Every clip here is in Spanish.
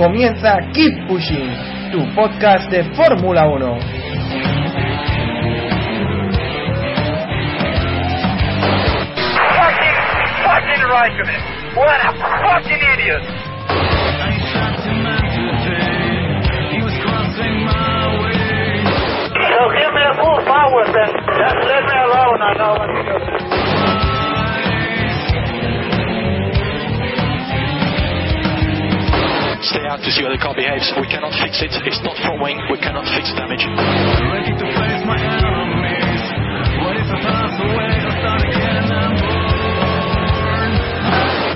Comienza Keep Pushing, tu podcast de Fórmula 1. Fucking, fucking Raikkonen. What a fucking idiot. So give me a full power then. Just let me alone, I know what to do. Stay out to see how the car behaves. We cannot fix it. It's not front wing. We cannot fix damage.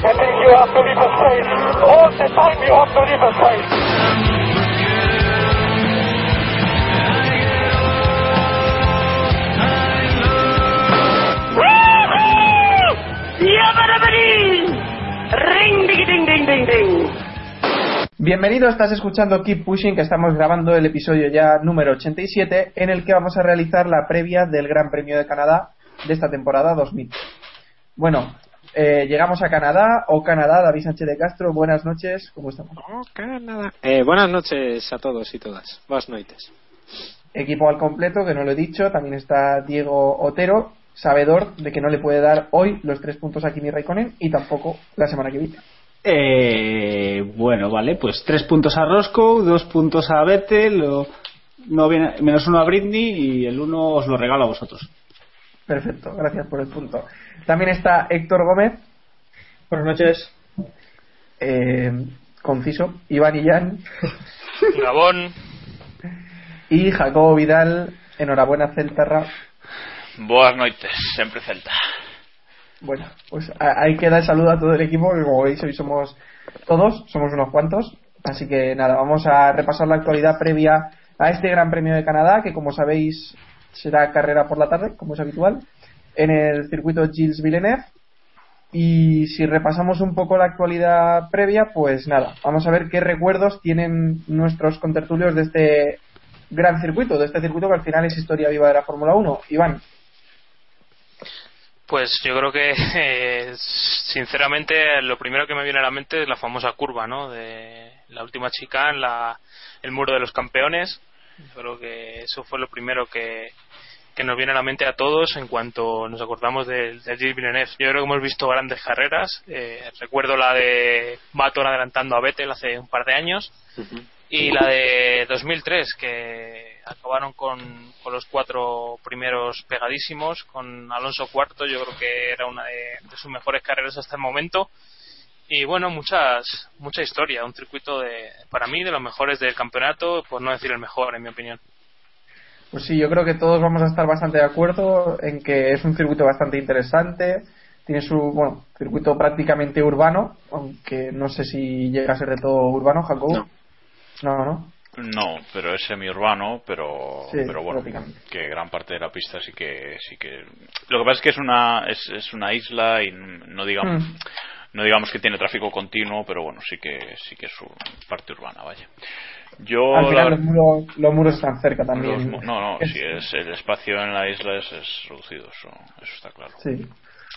I think you have to leave a space. All the time you have to leave a space. Bienvenido, estás escuchando Keep Pushing, que estamos grabando el episodio ya número 87, en el que vamos a realizar la previa del Gran Premio de Canadá de esta temporada 2000. Bueno, eh, llegamos a Canadá, o Canadá, David Sánchez de Castro, buenas noches, ¿cómo estamos? Eh, buenas noches a todos y todas. Buenas noches. Equipo al completo, que no lo he dicho, también está Diego Otero, sabedor de que no le puede dar hoy los tres puntos a Kimi Raikkonen y tampoco la semana que viene. Eh, bueno, vale, pues tres puntos a Roscoe, dos puntos a Vettel, no viene, menos uno a Britney y el uno os lo regalo a vosotros. Perfecto, gracias por el punto. También está Héctor Gómez. Buenas noches. conciso. Iván Illán. Gabón, Y Jacobo Vidal. Enhorabuena, Celtarra. boas noites, sempre Celta. Bueno, pues ahí queda el saludo a todo el equipo, que como veis hoy somos todos, somos unos cuantos. Así que nada, vamos a repasar la actualidad previa a este Gran Premio de Canadá, que como sabéis será carrera por la tarde, como es habitual, en el circuito Gilles Villeneuve. Y si repasamos un poco la actualidad previa, pues nada, vamos a ver qué recuerdos tienen nuestros contertulios de este gran circuito, de este circuito que al final es historia viva de la Fórmula 1. Iván, Pues yo creo que, eh, sinceramente, lo primero que me viene a la mente es la famosa curva, ¿no? De la última chica en la, el muro de los campeones. Yo creo que eso fue lo primero que, que nos viene a la mente a todos en cuanto nos acordamos del, del Gilles Villeneuve. Yo creo que hemos visto grandes carreras. Eh, recuerdo la de Baton adelantando a Vettel hace un par de años. y la de 2003 que acabaron con, con los cuatro primeros pegadísimos con Alonso cuarto yo creo que era una de, de sus mejores carreras hasta el momento y bueno muchas mucha historia un circuito de para mí de los mejores del campeonato por no decir el mejor en mi opinión Pues sí, yo creo que todos vamos a estar bastante de acuerdo en que es un circuito bastante interesante. Tiene su, bueno, circuito prácticamente urbano, aunque no sé si llega a ser de todo urbano, Jacobo. No, no. No, pero es semiurbano, pero Sí, pero bueno, que gran parte de la pista sí que sí que lo que pasa es que es una es, es una isla y no digamos Mm. no digamos que tiene tráfico continuo, pero bueno, sí que sí que es su parte urbana, vaya. Yo Al final la- los muros, los muros están cerca también. los no, no, Es- sí, es, el espacio en la isla es, es reducido, eso, eso está claro. Sí.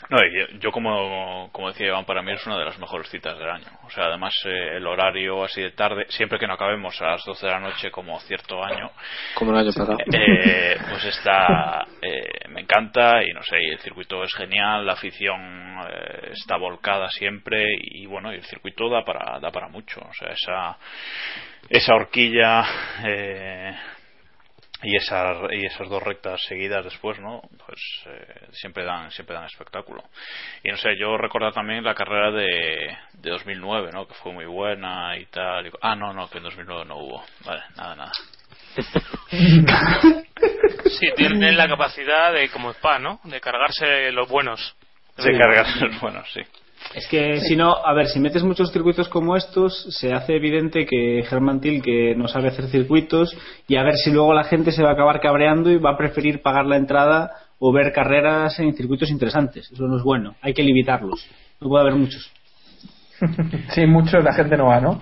No, yo, yo como, como decía Iván, para mí es una de las mejores citas del año. O sea, además eh, el horario así de tarde, siempre que no acabemos a las 12 de la noche como cierto año, Como el año pasado. eh, pues está, eh, me encanta y no sé, y el circuito es genial, la afición eh, está volcada siempre y bueno, y el circuito da para, da para mucho. O sea, esa, esa horquilla eh, y, esa, y esas dos rectas seguidas después, ¿no? Pues eh, siempre dan siempre dan espectáculo. Y no sé, yo recordar también la carrera de, de 2009, ¿no? Que fue muy buena y tal. y- ah, no, no, que en 2009 no hubo. Vale, nada, nada. Sí, tienen la capacidad de, como Spa, ¿no? De cargarse los buenos. Se cargan bueno, sí. Es que si no, a ver, si metes muchos circuitos como estos, se hace evidente que Germán que no sabe hacer circuitos y a ver si luego la gente se va a acabar cabreando y va a preferir pagar la entrada o ver carreras en circuitos interesantes. Eso no es bueno, hay que limitarlos. No puede haber muchos. Sí, muchos la gente no va, ¿no?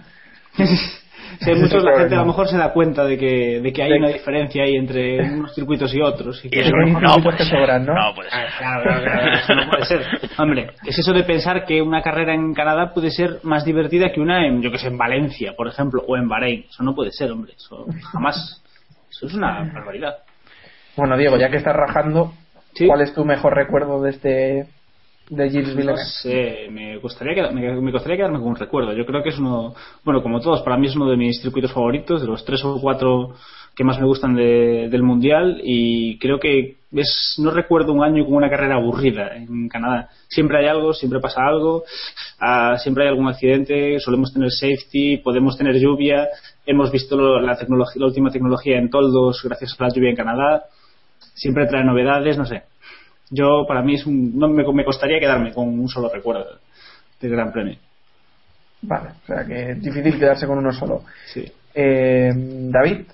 Es muchos, la gente a lo mejor se da cuenta de que, de que hay De una que- diferencia ahí entre unos circuitos y otros. Y que eso no, puede ser. sobran, ¿no? No puede ser. Ah, Claro, claro, claro, eso no puede ser. Hombre, es eso de pensar que una carrera en Canadá puede ser más divertida que una en, yo que sé, en Valencia, por ejemplo, o en Bahrein. Eso no puede ser, hombre. Eso jamás. Eso es una barbaridad. Bueno, Diego, ya que estás rajando, Sí. ¿cuál es tu mejor recuerdo de este de Gilles No Villeneuve? sé, me gustaría, quedar- me, me gustaría quedarme con un recuerdo. Yo creo que es uno, bueno, como todos, para mí es uno de mis circuitos favoritos, de los tres o cuatro que más me gustan de- del Mundial y creo que es, no recuerdo un año con una carrera aburrida en Canadá. Siempre hay algo, siempre pasa algo, ah, siempre hay algún accidente, solemos tener safety, podemos tener lluvia, hemos visto lo- la, tecnología, la última tecnología en toldos gracias a la lluvia en Canadá, siempre trae novedades, no sé. Yo, para mí, es un, no me, me costaría quedarme con un solo recuerdo del Gran Premio. Vale, o sea que es difícil quedarse con uno solo. Sí. Eh, David,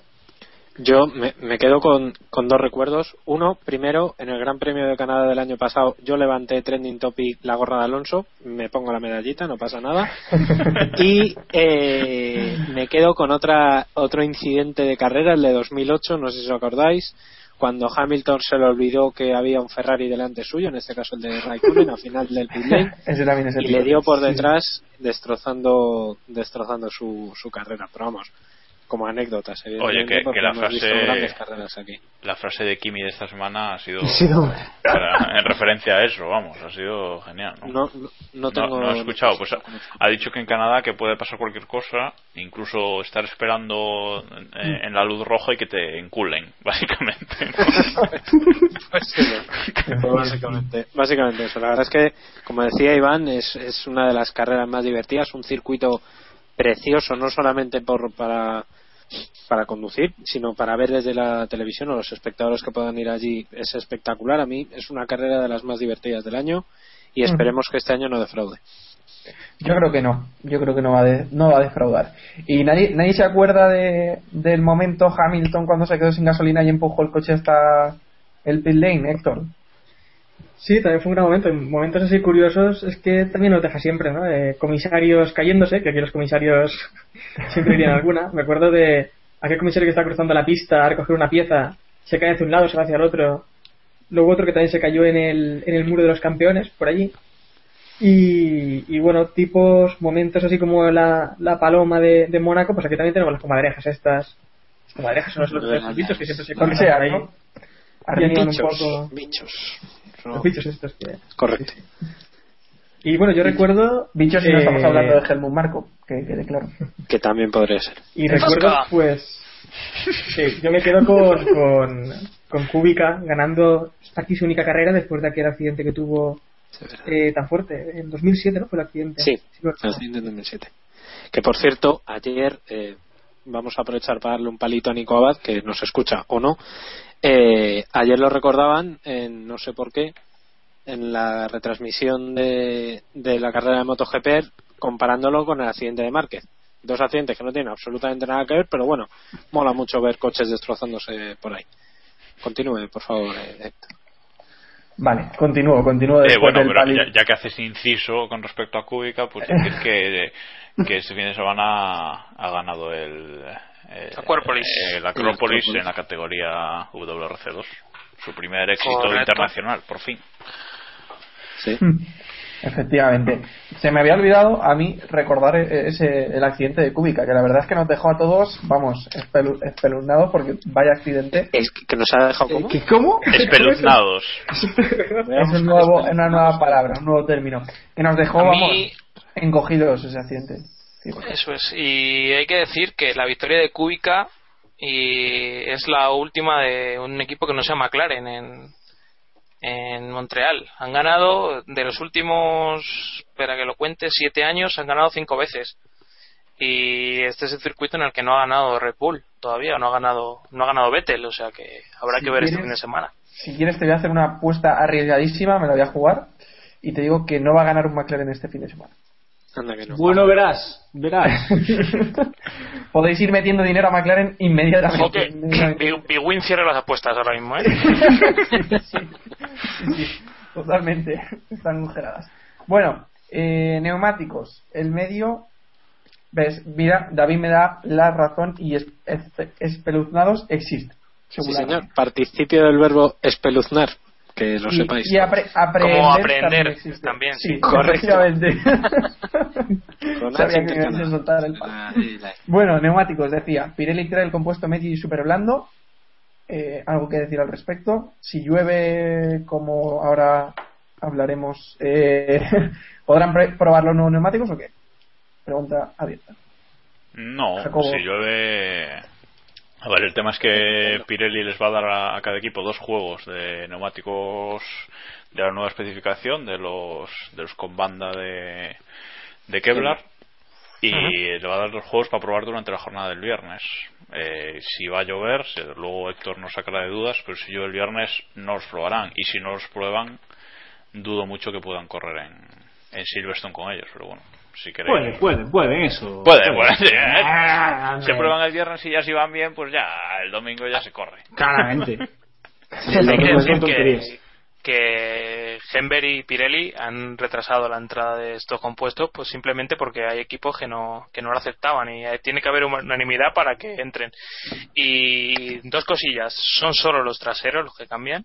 Yo me, me quedo con, con dos recuerdos. Uno, primero, en el Gran Premio de Canadá del año pasado, yo levanté trending topic la gorra de Alonso, me pongo la medallita, no pasa nada. Y eh, me quedo con otra otro incidente de carrera, el de 2008, no sé si os acordáis, cuando Hamilton se le olvidó que había un Ferrari delante suyo, en este caso el de Raikkonen, al final del pit lane, y le dio por detrás destrozando destrozando su, su carrera. Pero vamos como anécdotas Oye, que- la frase- grandes carreras aquí La frase de Kimi de esta semana ha sido, para- en referencia a eso, vamos, ha sido genial. ¿no? no, no, no tengo no he escuchado, pues ha, ha dicho que en Canadá que puede pasar cualquier cosa, incluso estar esperando en, en la luz roja y que te enculen, básicamente. ¿no? Pues sí. Pues básicamente, básicamente eso. La verdad es que, como decía Iván, es, es una de las carreras más divertidas, un circuito precioso, no solamente por, para, para conducir, sino para ver desde la televisión o los espectadores que puedan ir allí. Es espectacular. A mí es una carrera de las más divertidas del año y esperemos que este año no defraude. yo creo que no, yo creo que no va a, de- no va a defraudar. ¿Y nadie, nadie se acuerda de, del momento Hamilton cuando se quedó sin gasolina y empujó el coche hasta el pit lane, Héctor? Sí, también fue un gran momento. En momentos así curiosos es que también nos deja siempre, ¿no? Eh, comisarios cayéndose, que aquí los comisarios siempre tienen alguna. Me acuerdo de aquel comisario que está cruzando la pista a recoger una pieza, se cae hacia un lado, se va hacia el otro. Luego otro que también se cayó en el, en el muro de los campeones, por allí. Y, y bueno, tipos, momentos así como la, la paloma de, de Mónaco, pues aquí también tenemos las comadrejas estas. Las comadrejas son los, los bichos que siempre se por ahí. ¿no? Bichos, poco. bichos. Los bichos estos que... Correcto. Y bueno, yo recuerdo. Bichos si no eh, estamos hablando de Helmut Marco, que quede claro. Que también podría ser. Y recuerdo, pues. Sí, yo me quedo con, con, con Kubica ganando aquí su única carrera después de aquel accidente que tuvo eh, tan fuerte. En 2007, ¿no? Fue el accidente. Sí, el accidente en 2007. Que por cierto, ayer eh, vamos a aprovechar para darle un palito a Nico Abad, que nos escucha o no. Eh, ayer lo recordaban, en, no sé por qué, en la retransmisión de, de la carrera de MotoGP, comparándolo con el accidente de Márquez. Dos accidentes que no tienen absolutamente nada que ver, pero bueno, mola mucho ver coches destrozándose por ahí. Continúe, por favor, eh, Héctor. Vale, continúo, continúo Eh, después bueno, del pero pali- ya, ya que haces inciso con respecto a Kubica, pues decir que, que este fin de semana ha ganado el, eh, Acrópolis. el Acrópolis El Acrópolis. en la categoría WRC2. Su primer éxito Correcto. internacional, por fin. Sí. Efectivamente. Se me había olvidado a mí recordar e- ese, el accidente de Kubica, que la verdad es que nos dejó a todos, vamos, espelu- espeluznados porque vaya accidente. Es que, que nos ha dejado. ¿Qué, ¿Cómo? Espeluznados. Es un nuevo, una nueva palabra, un nuevo término. Que nos dejó, A vamos, mí- encogidos ese accidente. Sí, Eso es. Y hay que decir que la victoria de Kubica y es la última de un equipo que no se llama McLaren en, en Montreal. Han ganado de los últimos, espera que lo cuente, siete años, han ganado cinco veces. Y este es el circuito en el que no ha ganado Red Bull todavía, no ha ganado, no ha ganado Vettel, o sea que habrá Si que ver este fin de semana. Si quieres te voy a hacer una apuesta arriesgadísima, me la voy a jugar y te digo que no va a ganar un McLaren este fin de semana. Anda que no. Bueno, verás, verás. Podéis ir metiendo dinero a McLaren inmediatamente. que Big- Big Win cierra las apuestas ahora mismo, ¿eh? Sí, sí, totalmente. Están agujeradas. Bueno, eh, neumáticos. El medio. ¿Ves? Mira, David me da la razón y es, es- espeluznados existe. Sí, señor. Participio del verbo espeluznar. Que lo Y- sepáis. Y, apre- aprender, Como aprender, también sí, sí. Correcto. efectivamente. Con Sabía H que intercalada. me ibas a soltar el palo. La- y la- Bueno, neumáticos, decía. Pirelli trae el compuesto medio y super blando. Eh, algo que decir al respecto. Si llueve, como ahora hablaremos, eh, ¿podrán probar los nuevos neumáticos o qué? Pregunta abierta. No, Jacobo. si llueve. A ver, el tema es que Pirelli les va a dar a, a cada equipo dos juegos de neumáticos de la nueva especificación, de los, de los con banda de, de Kevlar, y le va a dar dos juegos para probar durante la jornada del viernes. Eh, si va a llover, luego Héctor nos sacará de dudas, pero si llueve el viernes no los probarán, y si no los prueban, dudo mucho que puedan correr en, en Silverstone con ellos, pero bueno, si queréis. Puede, puede, puede, eso. Puede, puede. sí, ¿eh? Ah, Se prueban el viernes y ya si van bien, pues ya el domingo ya se corre. Claramente. Hay que Son decir que, que Henber y Pirelli han retrasado la entrada de estos compuestos pues simplemente porque hay equipos que no que no lo aceptaban y eh, tiene que haber unanimidad para que entren y dos cosillas son solo los traseros los que cambian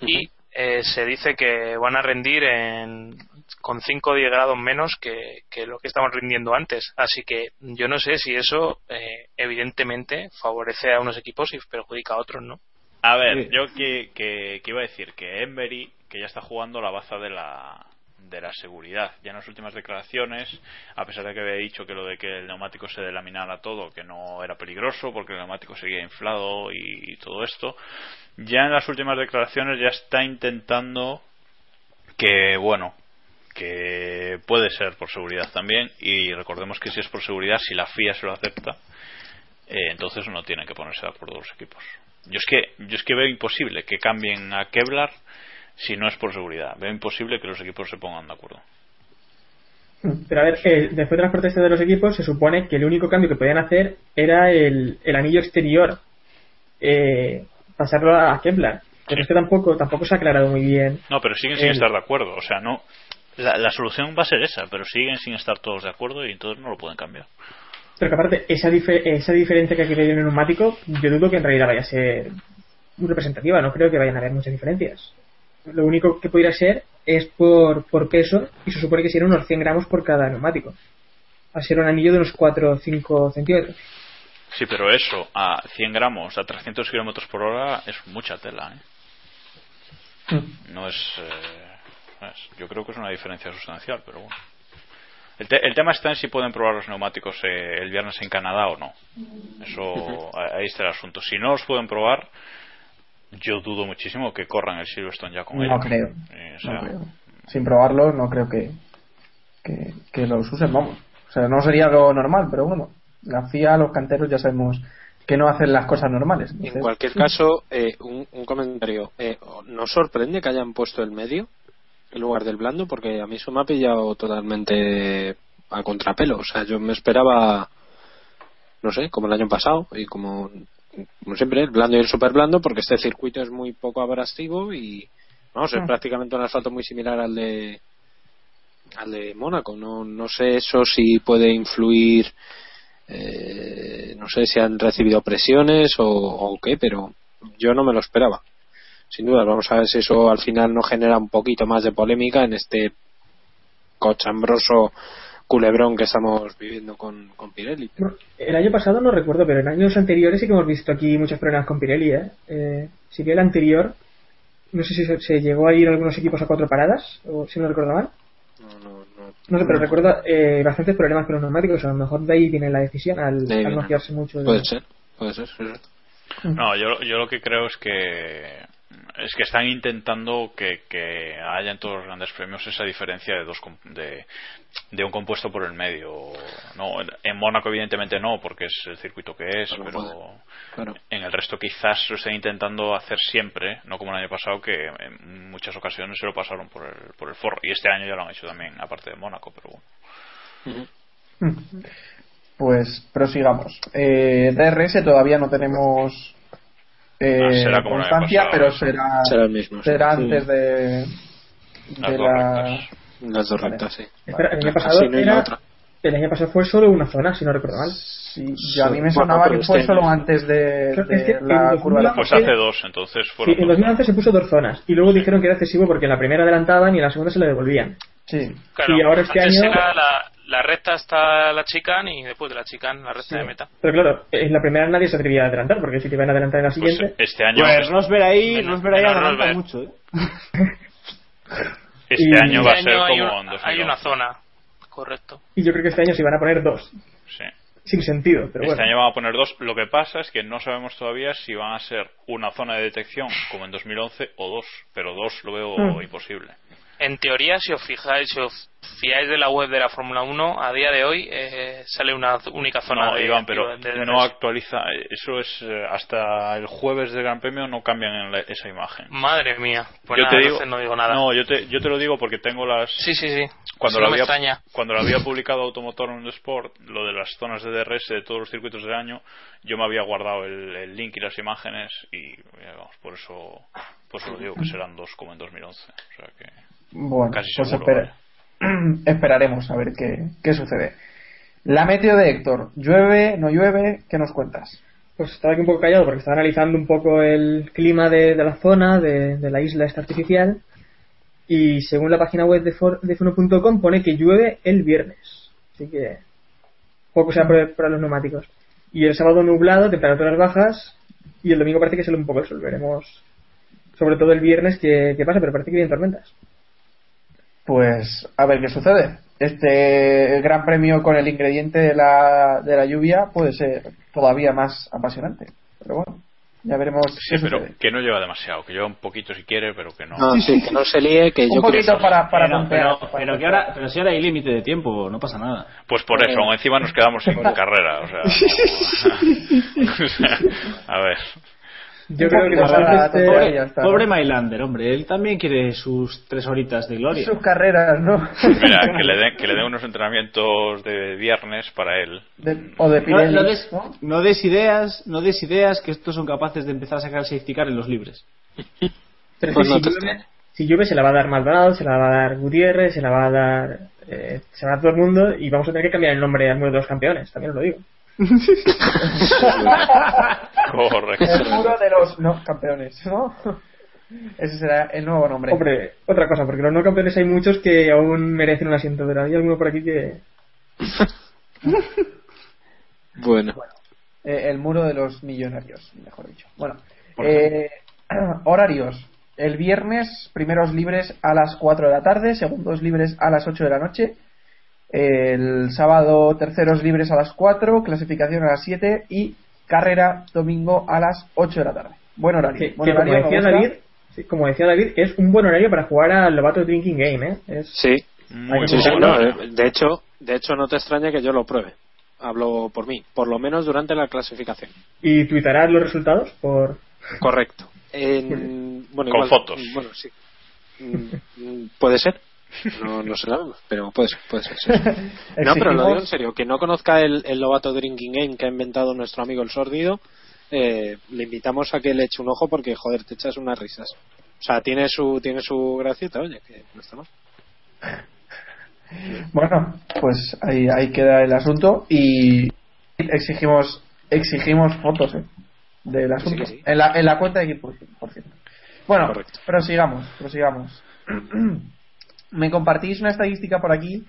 y eh, se dice que van a rendir en, con 5 o 10 grados menos que, que lo que estaban rindiendo antes. Así que yo no sé si eso eh, evidentemente favorece a unos equipos y perjudica a otros, ¿no? A ver, Sí. yo que, que, que iba a decir que Embery, que ya está jugando la baza de la, de la seguridad. Ya en las últimas declaraciones, a pesar de que había dicho que lo de que el neumático se delaminara todo, que no era peligroso porque el neumático seguía inflado y, todo esto, ya en las últimas declaraciones ya está intentando que, bueno, que puede ser por seguridad también y recordemos que si es por seguridad, si la FIA se lo acepta, eh, entonces no tienen que ponerse de acuerdo los equipos. Yo es que yo es que veo imposible que cambien a Kevlar si no es por seguridad. Veo imposible que los equipos se pongan de acuerdo. Pero a ver, eh, después de las protestas de los equipos, se supone que el único cambio que podían hacer era el, el anillo exterior, eh, pasarlo a Kevlar. Pero es que tampoco, tampoco se ha aclarado muy bien. No, pero siguen sin estar de acuerdo. O sea, no. La, la solución va a ser esa, pero siguen sin estar todos de acuerdo y entonces no lo pueden cambiar. Pero que aparte, esa, esa diferencia que aquí hay en el neumático, yo dudo que en realidad vaya a ser muy representativa. No creo que vayan a haber muchas diferencias. Lo único que podría ser es por, por peso y se supone que serían unos 100 gramos por cada neumático. Va a ser un anillo de unos 4 o 5 centímetros. Sí, pero eso, a 100 gramos, a 300 kilómetros por hora, es mucha tela, ¿eh? No es, eh, no es- Yo creo que es una diferencia sustancial, pero bueno. El, te- el tema está en si pueden probar los neumáticos eh, el viernes en Canadá o no. Eso, ahí está el asunto. Si no los pueden probar, yo dudo muchísimo que corran el Silverstone ya con No ellos. creo. Eh, o No creo. Sin probarlo, no creo que, que, que los usen, vamos. O sea, no sería lo normal, pero bueno. La FIA, los canteros ya sabemos que no hacen las cosas normales. En cualquier caso, eh, un, un comentario. Eh, ¿Nos sorprende que hayan puesto el medio en lugar del blando? Porque a mí eso me ha pillado totalmente a contrapelo. O sea, yo me esperaba, no sé, como el año pasado y como, como siempre, el blando y el super blando, porque este circuito es muy poco abrasivo y, vamos, es Ah. prácticamente un asfalto muy similar al de al de Mónaco. No, no sé eso si puede influir eh, no sé si han recibido presiones o, o qué, pero yo no me lo esperaba. sin duda. Vamos a ver si eso al final nos genera un poquito más de polémica en este cochambroso culebrón que estamos viviendo con, con Pirelli. El año pasado no recuerdo, pero en años anteriores sí que hemos visto aquí muchos problemas con Pirelli. ¿eh? Eh, si el anterior, no sé si se, se llegó a ir algunos equipos a cuatro paradas, o si no recuerdo mal. No sé, pero recuerdo eh, bastantes problemas con los neumáticos. A lo mejor de ahí viene la decisión al, De al no mucho. de- Puede ser, puede ser. sí, sí. No, yo, yo lo que creo es que es que están intentando que, que haya en todos los grandes premios esa diferencia de dos com- de, de un compuesto por el medio. No, en Mónaco evidentemente no, porque es el circuito que es, pero Claro. en el resto quizás lo estén intentando hacer siempre, no como el año pasado que en muchas ocasiones se lo pasaron por el, por el forro y este año ya lo han hecho también aparte de Mónaco, pero bueno. Pues prosigamos. Eh, DRS todavía no tenemos eh, Ah, será como constancia, pero será, Será el mismo, sí. será Sí. antes de, Las de dos la. rectas. Las dos Vale. rectas, sí. Espera, el año pasado no hay la era- otra. el año pasado fue solo una zona, si no recuerdo mal. Sí, yo a mí me sonaba que fue este solo antes de, Creo que es de que en la 2000 curva de la Pues hace dos, entonces Sí, fueron en dos. 2011 se puso dos zonas y luego dijeron que era excesivo porque en la primera adelantaban y en la segunda se le devolvían. Sí. Claro, Y ahora este antes año- era la, la recta hasta la chicane y después de la chicane la recta de meta. Pero claro, en la primera nadie se atrevía a adelantar porque si te iban a adelantar en la Pues siguiente. este año Pues Rosberg ahí, Menos- Rosberg ahí Rosberg. mucho, ¿eh? este y- año va a Este ser hay, como un- en 2011. hay una zona, correcto. Y yo creo que este año se van a poner dos. Sí. Sin sentido, pero Este bueno. año van a poner dos. Lo que pasa es que no sabemos todavía si van a ser una zona de detección como en 2011 o dos. Pero dos lo veo Hmm. imposible. En teoría, si os fijáis, si os fiáis de la web de la Fórmula 1, a día de hoy eh, sale una única zona No, de, Iván, pero de- de no actualiza. Eso es eh, hasta el jueves del Gran Premio no cambian en la- esa imagen. Madre mía, pues yo nada, te digo, no digo nada. No, yo te, yo te lo digo porque tengo las. Sí, sí, sí. Cuando Sí, lo no había, cuando lo había publicado Automotor en Sport, lo de las zonas de DRS de todos los circuitos del año, yo me había guardado el, el link y las imágenes y eh, vamos, por eso por eso lo digo que serán dos como en 2011. O sea que Bueno, casi pues seguro. espera- esperaremos a ver qué, qué sucede. La meteo de Héctor, ¿llueve, no llueve? ¿Qué nos cuentas? Pues estaba aquí un poco callado porque estaba analizando un poco el clima de, de la zona, de, de la isla esta artificial. Y según la página web de, for, de Funo.com pone que llueve el viernes. Así que poco sea para los neumáticos. Y el sábado nublado, temperaturas bajas. Y el domingo parece que sale un poco el sol. Veremos sobre todo el viernes qué, qué pasa, pero parece que vienen tormentas. Pues a ver qué sucede. Este gran premio con el ingrediente de la, de la lluvia puede ser todavía más apasionante. Pero bueno, ya veremos Sí, qué pero sucede. que no lleva demasiado, que lleva un poquito si quiere, pero que no. No, sí, que no se líe, que Un yo creo poquito para, para pero, pero, que ahora, pero si ahora hay límite de tiempo, no pasa nada. Pues por eso, aún encima nos quedamos sin carrera, o sea, no- o sea, a ver. Yo creo que este- ya está, Pobre ¿no? Mylander, hombre, él también quiere sus tres horitas de gloria. Sus carreras, ¿no? Mira, que le den que le den unos entrenamientos de viernes para él. De- o de No, Pirelli. no des, ¿no? no des ideas, no des ideas que estos son capaces de empezar a sacar el safety car en los libres. Pues si, te llueve, si llueve se la va a dar Maldonado, se la va a dar Gutiérrez, se la va a dar eh, se la va a dar todo el mundo y vamos a tener que cambiar el nombre de los campeones, también os lo digo. Correcto. El muro de los no campeones, ¿no? Ese será el nuevo nombre. Hombre, otra cosa, porque los no campeones hay muchos que aún merecen un asiento, pero hay alguno por aquí que... Bueno, Eh, el muro de los millonarios, mejor dicho. Bueno, eh, horarios. El viernes, primeros libres a las 4 de la tarde, segundos libres a las 8 de la noche. El sábado, terceros libres a las 4, clasificación a las 7 y carrera domingo a las 8 de la tarde. Buen horario. que, Buen que como decía. David, sí, como decía David, es un buen horario para jugar al Lobato Drinking Game, ¿eh? Es, sí. Muy Sí, sí, bueno. no, eh, de hecho, de hecho no te extraña que yo lo pruebe. Hablo por mí, por lo menos durante la clasificación. Y tuitarás los resultados por... Correcto. En- bueno, Con igual- fotos. Bueno, sí. Mm, mm, Puede ser. No, no nada, pero puede ser, puede ser. sí. No, pero lo digo en serio. Que no conozca el, el Lobato Drinking Game que ha inventado nuestro amigo el Sordido, eh, le invitamos a que le eche un ojo porque, joder, te echas unas risas. O sea, tiene su, tiene su gracieta, oye, que no está mal. Bueno, pues ahí, ahí queda el asunto y exigimos exigimos fotos ¿eh? del asunto. sí. En, la, en la cuenta de equipo, por cierto. Bueno, prosigamos, prosigamos. Me compartís una estadística por aquí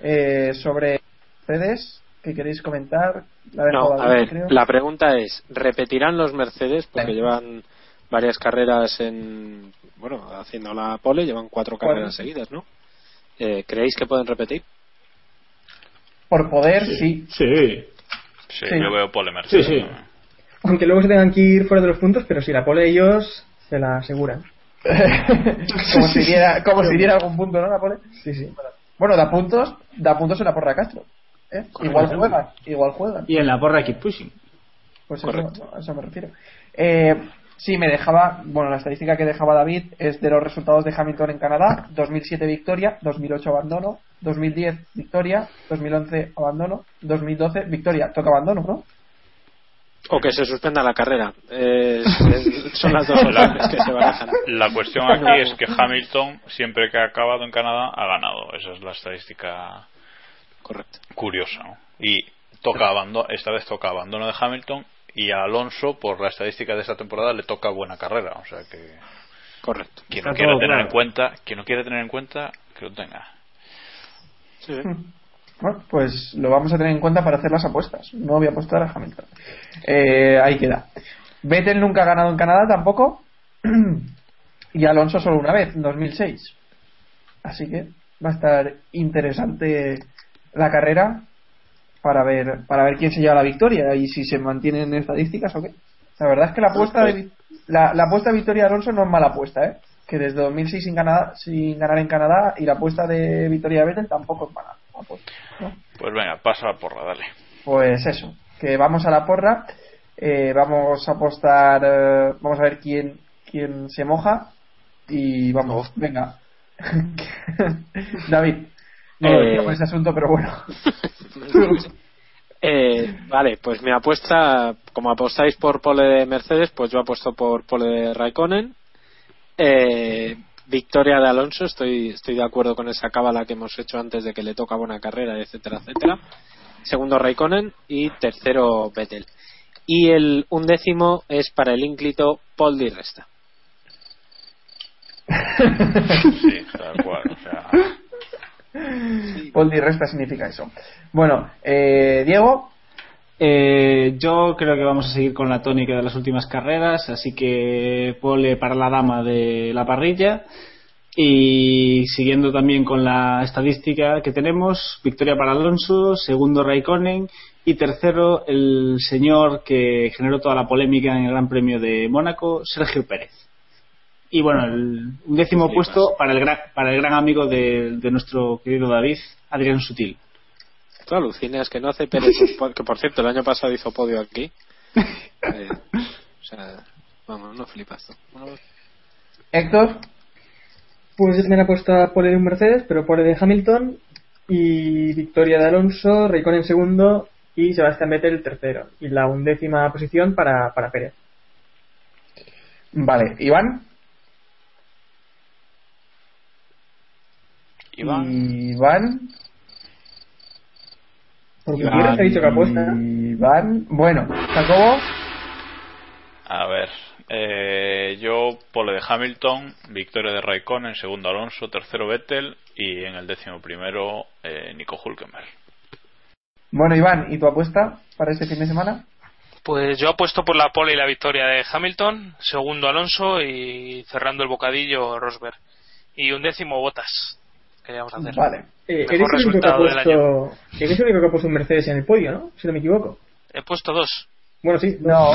eh, sobre Mercedes que queréis comentar. La de No, David, a ver, creo. la pregunta es, ¿repetirán los Mercedes? Porque llevan varias carreras en, bueno, haciendo la pole, llevan cuatro carreras seguidas, ¿no? Eh, ¿Creéis que pueden repetir? Por poder, sí. Sí. Sí, Sí. yo veo Pole Mercedes. Sí, sí. ¿no? Aunque luego se tengan que ir fuera de los puntos, pero si la pole ellos se la aseguran. como si diera, como si diera algún punto, ¿no? La pole. Sí, sí. Bueno, da puntos, da puntos en la porra Castro. ¿eh? Igual juegan, igual juegan. Y en la porra Keep Pushing. Pues eso, a eso me refiero. Eh, sí, me dejaba, bueno, la estadística que dejaba David es de los resultados de Hamilton en Canadá: 2007 victoria, 2008 abandono, 2010 victoria, 2011 abandono, 2012 victoria. Toca abandono, ¿no? O que se suspenda la carrera. Eh, son las dos opciones que se barajan. La cuestión aquí es que Hamilton, siempre que ha acabado en Canadá, ha ganado. Esa es la estadística Correcto. curiosa. ¿no? Y toca abandono, esta vez toca abandono de Hamilton y a Alonso, por la estadística de esta temporada, le toca buena carrera. O sea que Correcto. quien no quiera tener claro. en cuenta, quien no quiere tener en cuenta, que lo tenga. Bueno, pues lo vamos a tener en cuenta para hacer las apuestas. No voy a apostar a Hamilton. Eh, ahí queda. Vettel nunca ha ganado en Canadá tampoco. y Alonso solo una vez, en 2006. Así que va a estar interesante la carrera para ver para ver quién se lleva la victoria y si se mantienen estadísticas o qué. La verdad es que la apuesta de vi- la, la apuesta de victoria de Alonso no es mala apuesta, ¿eh? Que desde 2006 sin, Canadá, sin ganar en Canadá y la apuesta de victoria de Vettel tampoco es mala apuesta. ¿no? Pues venga, pasa la porra, dale. Pues eso, que vamos a la porra, eh, vamos a apostar, eh, vamos a ver quién quién se moja y vamos, venga. David, no lo Eh. decía por ese asunto, pero bueno. Eh, vale, pues mi apuesta, como apostáis por pole de Mercedes, pues yo apuesto por pole de Raikkonen. Eh, victoria de Alonso, estoy, estoy de acuerdo con esa cábala que hemos hecho antes de que le toca buena carrera, etcétera, etcétera. Segundo Raikkonen y tercero Vettel. Y el undécimo es para el ínclito Paul Di Resta. Sí, tal cual. O sea, Paul Di Resta significa eso. Bueno, eh, Diego, Eh, yo creo que vamos a seguir con la tónica de las últimas carreras, así que pole para la dama de la parrilla. Y siguiendo también con la estadística que tenemos, victoria para Alonso, segundo Raikkonen y tercero el señor que generó toda la polémica en el Gran Premio de Mónaco, Sergio Pérez. Y bueno, el un décimo puesto para el gran, para el gran amigo de, de nuestro querido David, Adrián Sutil. Tú alucinas que no hace Pérez, que por cierto el año pasado hizo podio aquí. Eh, o sea, vamos, no flipas tú. Bueno, Héctor, Pues yo también apuesto a pole de un Mercedes, pero pole de Hamilton y victoria de Alonso, Raikkonen segundo y Sebastián Vettel tercero. Y la undécima posición para, para Pérez. vale, Iván, Iván, Iván, Porque Iván Gutiérrez ha dicho que apuesta. Iván, bueno, Jacobo, a ver, eh, yo pole de Hamilton, victoria de Raikkonen, segundo Alonso, tercero Vettel y en el décimo primero eh, Nico Hulkenberg. bueno Iván, ¿y tu apuesta para este fin de semana? Pues yo apuesto por la pole y la victoria de Hamilton, segundo Alonso y cerrando el bocadillo Rosberg. Y un décimo Botas. ¿Qué vamos a hacer? Vale, Eh, eres, el único que ha resultado del puesto, eres el único que ha puesto un Mercedes en el podio, ¿no? Si no me equivoco. He puesto dos. Bueno, sí. no,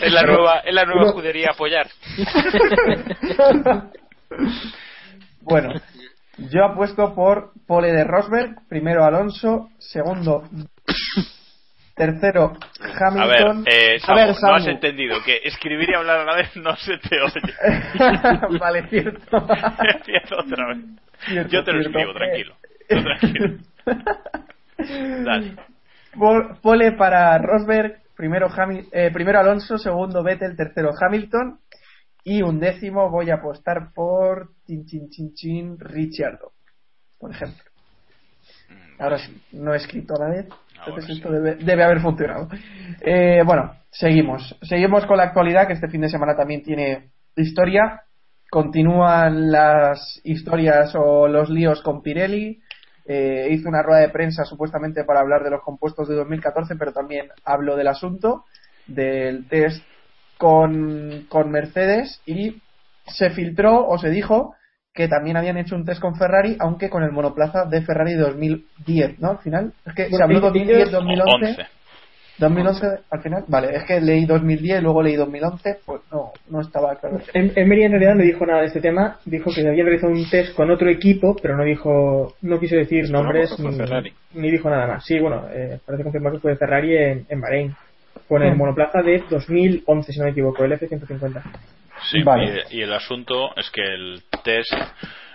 Es la nueva, es la nueva escudería apoyar. bueno, yo apuesto por pole de Rosberg, primero Alonso, segundo, tercero A ver, Hamilton. eh, A Samu, no has entendido que escribir y hablar a la vez no se te oye. vale, cierto. Empiezo otra vez. Cierto, Yo te lo cierto. escribo, tranquilo. Tranquilo. Dale. Pol- Pole para Rosberg, primero, Hami- eh, primero Alonso, segundo Vettel, tercero Hamilton y un décimo voy a apostar por chin chin chin chin Ricciardo, por ejemplo. Ahora sí, no he escrito a la vez. Entonces esto debe, haber funcionado. Eh, bueno, seguimos. Seguimos con la actualidad, que este fin de semana también tiene historia. Continúan las historias o los líos con Pirelli. Eh, hizo una rueda de prensa supuestamente para hablar de los compuestos de 2014, pero también habló del asunto, del test con, con Mercedes y se filtró o se dijo que también habían hecho un test con Ferrari, aunque con el monoplaza de Ferrari 2010, ¿no? Al final, es que se habló 2010, 2011. 2011 al final, vale, es que leí 2010, luego leí 2011, pues no, no estaba claro. Emery en realidad no dijo nada de este tema, dijo que habían realizado un test con otro equipo, pero no dijo, no quiso decir nombres ni, ni, dijo nada más. Sí, bueno, eh, parece confirmar que fue de Ferrari en, en Bahrein, con el monoplaza de 2011, si no me equivoco, el F-150. Sí, vale. y, y el asunto es que el test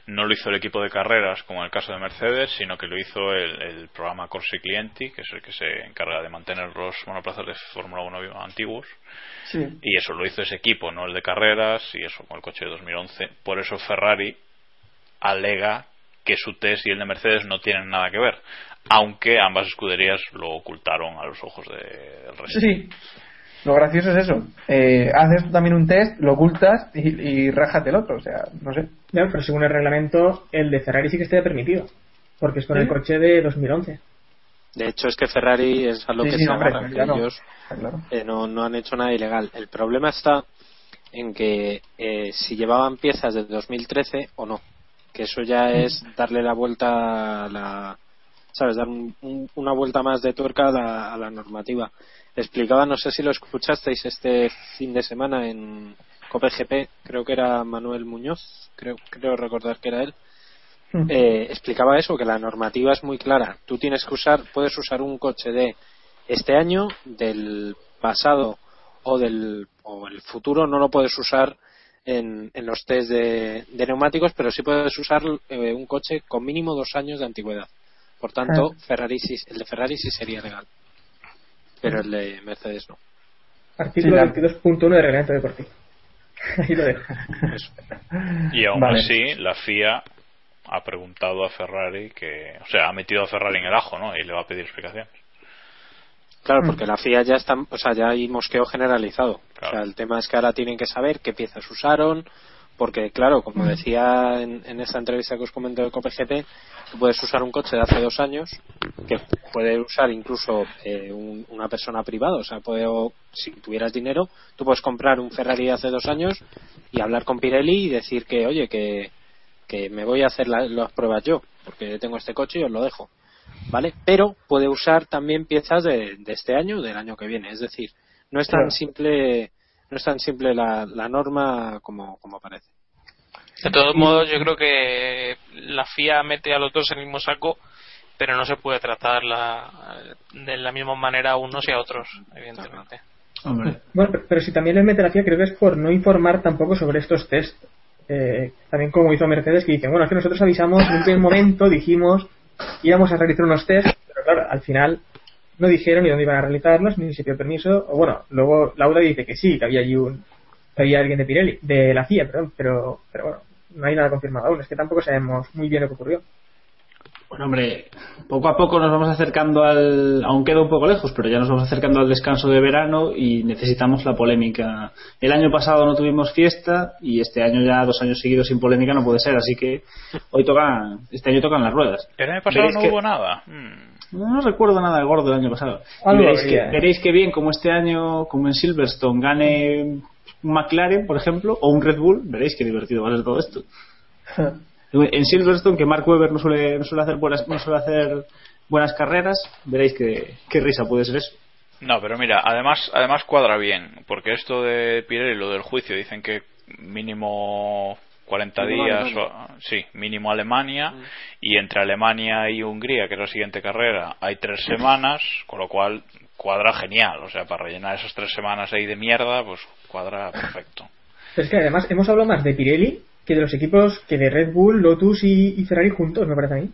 no lo hizo el equipo de carreras como en el caso de Mercedes, sino que lo hizo el, el programa Corsi Clienti, que es el que se encarga de mantener los monoplazas de Fórmula 1 antiguos. Sí. Y eso lo hizo ese equipo, no el de carreras, y eso con el coche de 2011. Por eso Ferrari alega que su test y el de Mercedes no tienen nada que ver, aunque ambas escuderías lo ocultaron a los ojos de- del resto. Sí. Lo gracioso es eso. Eh, haces tú también un test, lo ocultas y, y rájate el otro. O sea, no sé. Ya, pero según el reglamento, el de Ferrari sí que estaría permitido, porque es con el coche de 2011. De hecho, es que Ferrari es a lo Sí, que sí, se hombre, agarra, que claro. ellos Está claro. eh, no, no han hecho nada ilegal. El problema está en que eh, si llevaban piezas de 2013 o no. Que eso ya es darle la vuelta a la. ¿Sabes? Dar un- un- una vuelta más de tuerca a la, a la normativa. Explicaba, no sé si lo escuchasteis este fin de semana en COPGP, creo que era Manuel Muñoz, creo, creo recordar que era él. Eh, explicaba eso, que la normativa es muy clara. Tú tienes que usar, puedes usar un coche de este año, del pasado o del o el futuro, no lo puedes usar en, en los test de, de neumáticos, pero sí puedes usar eh, un coche con mínimo dos años de antigüedad. Por tanto. Ferrari el de Ferrari sí sería legal, pero el de Mercedes no. Artículo Sí, la- 22.1 del reglamento deportivo. Ahí lo dejo. Y aún Vale. así, la FIA ha preguntado a Ferrari que, o sea, ha metido a Ferrari en el ajo, ¿no? Y le va a pedir explicaciones. Claro, porque la FIA ya está, o sea, ya hay mosqueo generalizado. O sea, el tema es que ahora tienen que saber qué piezas usaron, porque claro, como decía en, en esta entrevista que os comento de COPGP, tú puedes usar un coche de hace dos años, que puede usar incluso eh, un- una persona privada, o sea, puede, o si tuvieras dinero, tú puedes comprar un Ferrari de hace dos años y hablar con Pirelli y decir que, oye, que, que me voy a hacer la- las pruebas yo, porque tengo este coche y os lo dejo. ¿vale? Pero puede usar también piezas de, de este año o del año que viene. Es decir, no es tan Claro. simple, no es tan simple la, la norma como, como parece. De todos modos, yo creo que la FIA mete a los dos en el mismo saco, pero no se puede tratar la, de la misma manera a unos y a otros, evidentemente. Bueno, pero, pero si también les mete la FIA, creo que es por no informar tampoco sobre estos test. Eh, también como hizo Mercedes, que dicen, bueno, es que nosotros avisamos en un primer momento, dijimos, íbamos a realizar unos test, pero claro, al final no dijeron ni dónde iban a realizarlos, ni si pidió permiso, o bueno, luego Laura dice que sí, que había allí un, que había alguien de Pirelli, de la FIA, perdón, pero, pero bueno, no hay nada confirmado aún, es que tampoco sabemos muy bien lo que ocurrió. Bueno, hombre, poco a poco nos vamos acercando al. Aún queda un poco lejos, pero ya nos vamos acercando al descanso de verano y necesitamos la polémica. El año pasado no tuvimos fiesta y este año ya dos años seguidos sin polémica no puede ser, así que hoy toca. Este año tocan las ruedas. El año pasado Veréis no que- hubo nada. Mm. No recuerdo nada de gordo el año pasado. Veréis, que, veréis que bien, como este año, como en Silverstone, gane un McLaren, por ejemplo, o un Red Bull, veréis qué divertido va a ser todo esto. En Silverstone, que Mark Webber no suele, no suele hacer buenas, no suele hacer buenas carreras, veréis que, qué risa puede ser eso. No, pero mira, además, además cuadra bien, porque esto de Pirelli, lo del juicio, dicen que mínimo 40 Mínimo días, o- sí, mínimo Alemania, y entre Alemania y Hungría, que es la siguiente carrera, hay tres semanas, con lo cual cuadra genial, o sea, para rellenar esas tres semanas ahí de mierda, pues cuadra perfecto. Pero es que además hemos hablado más de Pirelli que de los equipos que de Red Bull, Lotus y, y Ferrari juntos, me parece a mí.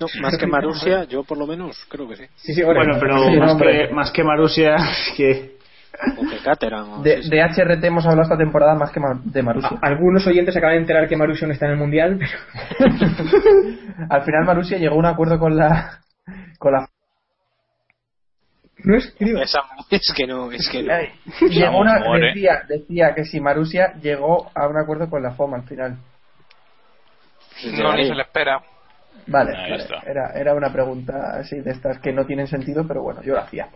No, más que Marussia, yo por lo menos creo que sí. Sí, sí, Bueno, pero sí, más, que, más que Marussia, que De, sí, sí. de HRT hemos hablado esta temporada más que de Marussia. Algunos oyentes acaban de enterar que Marusia no está en el mundial, pero Al final Marussia llegó a un acuerdo con la con la no escribo. Esa- es que no, es que no. Ay, llegó una, Muere. decía, decía que si Marussia llegó a un acuerdo con la FOM al final. No, ni se le espera. Vale. Era, era una pregunta así de estas que no tienen sentido, pero bueno, yo la hacía.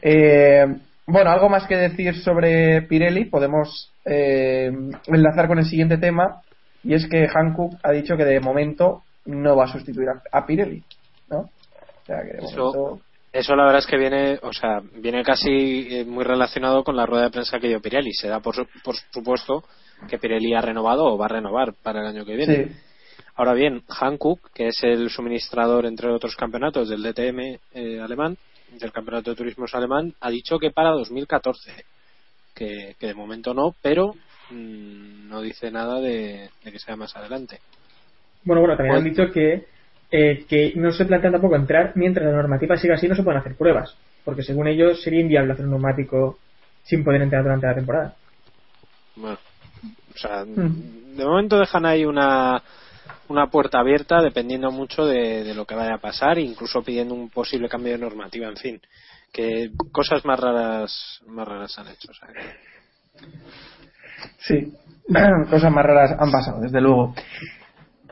Eh, bueno, algo más que decir sobre Pirelli, podemos eh, enlazar con el siguiente tema, y es que Hankook ha dicho que de momento no va a sustituir a, a Pirelli, ¿no? O sea, que de Eso- momento... Eso la verdad es que viene, o sea, viene casi eh, muy relacionado con la rueda de prensa que dio Pirelli. Se da por, por supuesto que Pirelli ha renovado o va a renovar para el año que viene. Sí, Ahora bien, Hankook, que es el suministrador, entre otros campeonatos, del DTM eh, alemán, del campeonato de turismos alemán, ha dicho que para 2014. Que, que de momento no, pero mm, no dice nada de, de que sea más adelante. Bueno, bueno, también han Pues- dicho que, eh, que no se plantean tampoco entrar mientras la normativa siga así, no se pueden hacer pruebas. Porque según ellos sería inviable hacer un neumático sin poder entrar durante la temporada. Bueno, o sea, Mm. de momento dejan ahí una, una puerta abierta dependiendo mucho de, de lo que vaya a pasar, incluso pidiendo un posible cambio de normativa, en fin, que cosas más raras más raras han hecho. sí. Cosas más raras han pasado, desde luego.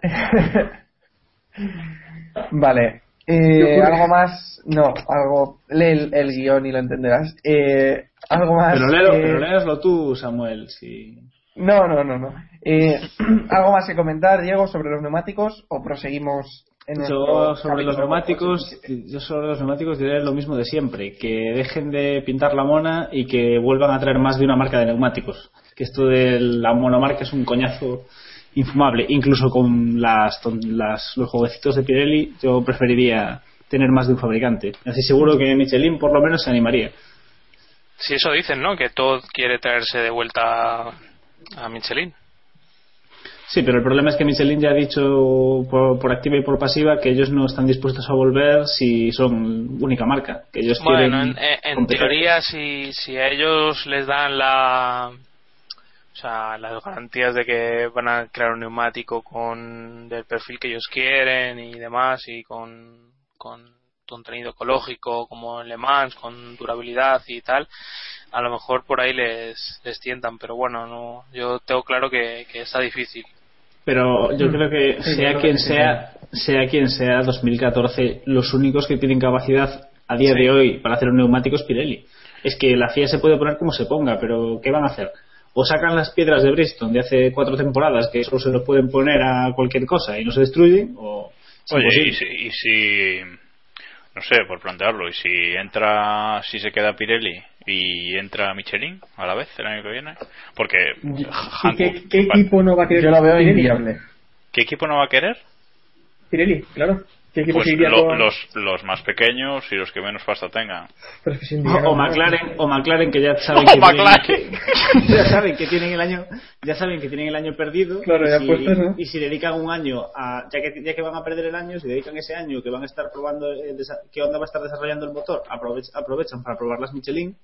vale. Eh, algo más, no, algo, lee el, el guion y lo entenderás. Eh, algo más. Pero, léelo, eh, pero léaslo tú, Samuel. Si... No, no, no, no. Eh, ¿Algo más que comentar, Diego, sobre los neumáticos o proseguimos en Yo sobre los neumáticos, yo sobre los neumáticos diré lo mismo de siempre, que dejen de pintar la mona y que vuelvan a traer más de una marca de neumáticos. Que esto de la monomarca es un coñazo infumable. Incluso con las, ton- las- los jueguecitos de Pirelli, yo preferiría tener más de un fabricante. Así seguro que Michelin por lo menos se animaría. Si eso dicen, ¿no? Que Todd quiere traerse de vuelta a Michelin. Sí, pero el problema es que Michelin ya ha dicho por, por activa y por pasiva que ellos no están dispuestos a volver si son única marca. Que ellos Bueno, quieren en, en teoría, si, si a ellos les dan la. O sea, las garantías de que van a crear un neumático con del perfil que ellos quieren y demás, y con, con contenido ecológico como Le Mans, con durabilidad y tal, a lo mejor por ahí les, les tientan, pero bueno, no yo tengo claro que, que está difícil. Pero yo creo que sea quien sea, sea quien sea 2014, los únicos que tienen capacidad a día de hoy para hacer un neumático es Pirelli. Es que la FIA se puede poner como se ponga, pero ¿qué van a hacer? O sacan las piedras de Bristol de hace cuatro temporadas que solo se lo pueden poner a cualquier cosa y no se destruyen, o Oye, y si, y si- no sé, por plantearlo, y si entra, si se queda Pirelli y entra Michelin a la vez el año que viene, porque ¿Y Hankook- qué, qué equipo no va a querer Yo lo veo inviable. ¿qué equipo no va a querer? Pirelli, claro. ¿Qué equipo Pues se iría lo- con- los, los más pequeños y los que menos pasta tengan. Pero es que sin O. McLaren, o McLaren que ya saben que tienen- McLaren. que- ya saben que tienen el año ya saben que tienen el año perdido Claro, y, si, puestos, ¿no? y si dedican un año a ya que ya que van a perder el año si dedican ese año que van a estar probando eh, desa- qué onda va a estar desarrollando el motor aprove- aprovechan para probar las Michelin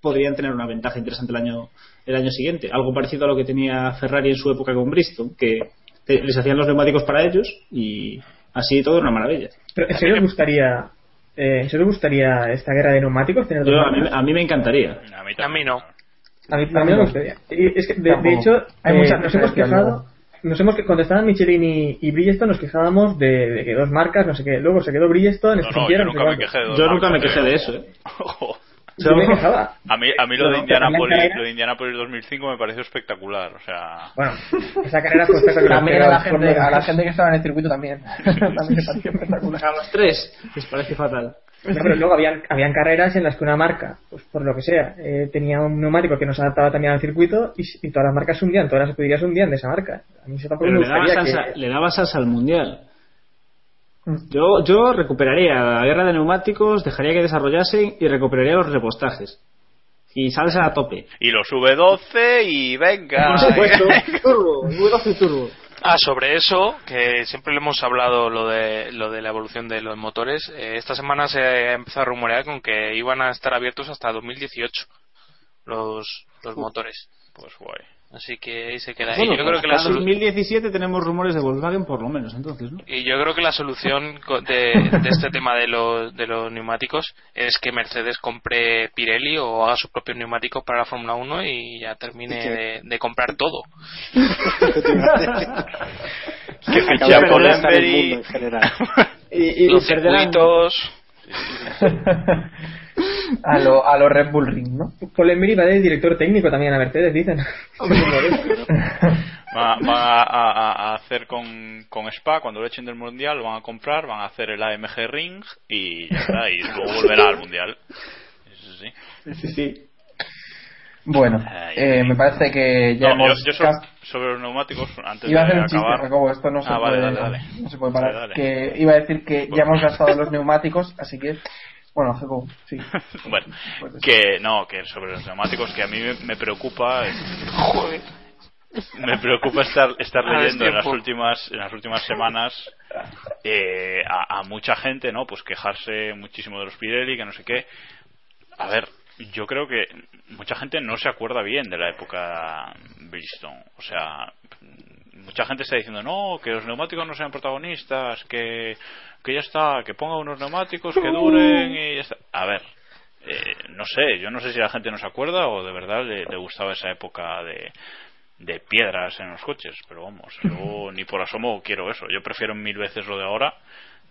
podrían tener una ventaja interesante el año el año siguiente algo parecido a lo que tenía Ferrari en su época con Bristol que te- les hacían los neumáticos para ellos y así todo era una maravilla Pero ¿en serio os gustaría, eh, ¿en serio os gustaría esta guerra de neumáticos? Tener dos Yo, a, mí, a mí me encantaría A mí, A mí no. A mí, a mí me gustaría. Y es que, de, de hecho, Hay eh, muchas nos hemos quejado. Nos hemos que cuando estaban Michelin y, y Bridgestone nos quejábamos de, de que dos marcas, no sé qué. Luego se quedó Bridgestone, No, se no, yo no nunca me quejé de yo nunca me quejé eh. de eso ¿eh? Yo me quejaba. A mí, a mí lo de Indianapolis, la lo de Indianapolis 2005 me pareció espectacular. O sea, Bueno, esa carrera fue espectacular. También a la, gente, a la gente que estaba en el circuito también. también le pareció espectacular. a los tres les parece fatal No, pero luego habían, habían carreras en las que una marca, pues por lo que sea, eh, tenía un neumático que no se adaptaba también al circuito y, y todas las marcas se hundían, todas las escuderías se hundían de esa marca. A mí eso tampoco pero me le daba, salsa, que... le daba salsa al mundial yo, yo recuperaría la guerra de neumáticos, dejaría que desarrollasen y recuperaría los repostajes. Y salsa a tope. y los V12 y venga. Por supuesto, turbo, V12 turbo. Ah, sobre eso, que siempre le hemos hablado lo de, lo de la evolución de los motores, eh, esta semana se ha empezado a rumorear con que iban a estar abiertos hasta 2018. los, los motores. Pues guay. Así que ahí se queda. Bueno, y yo creo que la hasta solu- 2017 tenemos rumores de Volkswagen por lo menos, entonces, ¿no? y yo creo que la solución co- de, de este tema de los, de los neumáticos es que Mercedes compre Pirelli o haga sus propios neumáticos para la Fórmula 1 y ya termine ¿Y de, de comprar todo. Que Acabar ficha de por molestar el Lemberg mundo en general. Y, y los circuitos. A lo, a lo Red Bull Ring, ¿no? Emery va de director técnico también a Mercedes, dicen. Va, va a, a- a hacer con, con Spa cuando lo echen del mundial, lo van a comprar, van a hacer el AMG Ring y ya está, y luego volverá al mundial. Eso sí. sí, sí. Bueno, Ay, eh, me parece que ya No, yo, hemos... yo sobre, sobre los neumáticos, antes Iba a hacer de un chiste, acabar. Jacobo, esto no se, Ah, vale, puede, dale, dale. no se puede parar. Dale, dale. Que iba a decir que ya hemos gastado los neumáticos, así que... Bueno, Jacobo, sí. bueno, Pues que no, que sobre los neumáticos que a mí me, me preocupa Joder. me preocupa estar estar Ah, es leyendo en las últimas en las últimas semanas eh, a, a mucha gente no pues quejarse muchísimo de los Pirelli que no sé qué a ver yo creo que mucha gente no se acuerda bien de la época Bridgestone o sea mucha gente está diciendo no que los neumáticos no sean protagonistas que que ya está que ponga unos neumáticos que duren y ya está a ver eh, no sé, yo no sé si la gente no se acuerda o de verdad le, le gustaba esa época de, de piedras en los coches, pero vamos, yo ni por asomo quiero eso. Yo prefiero mil veces lo de ahora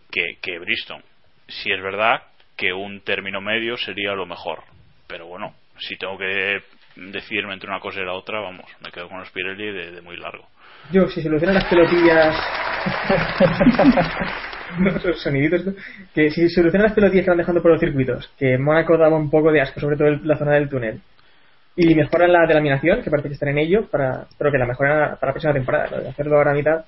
que, que Bristol. Si es verdad que un término medio sería lo mejor, pero bueno, si tengo que decidirme entre una cosa y la otra, vamos, me quedo con los Pirelli de, de muy largo. Yo, si solucionan las pelotillas. no, esos soniditos, ¿no? Que si solucionan las pelotillas que van dejando por los circuitos, que Mónaco daba un poco de asco, sobre todo el- la zona del túnel. Y mejoran la delaminación, que parece que están en ello, para, pero que la mejoran para la próxima temporada, lo de hacerlo ahora a mitad.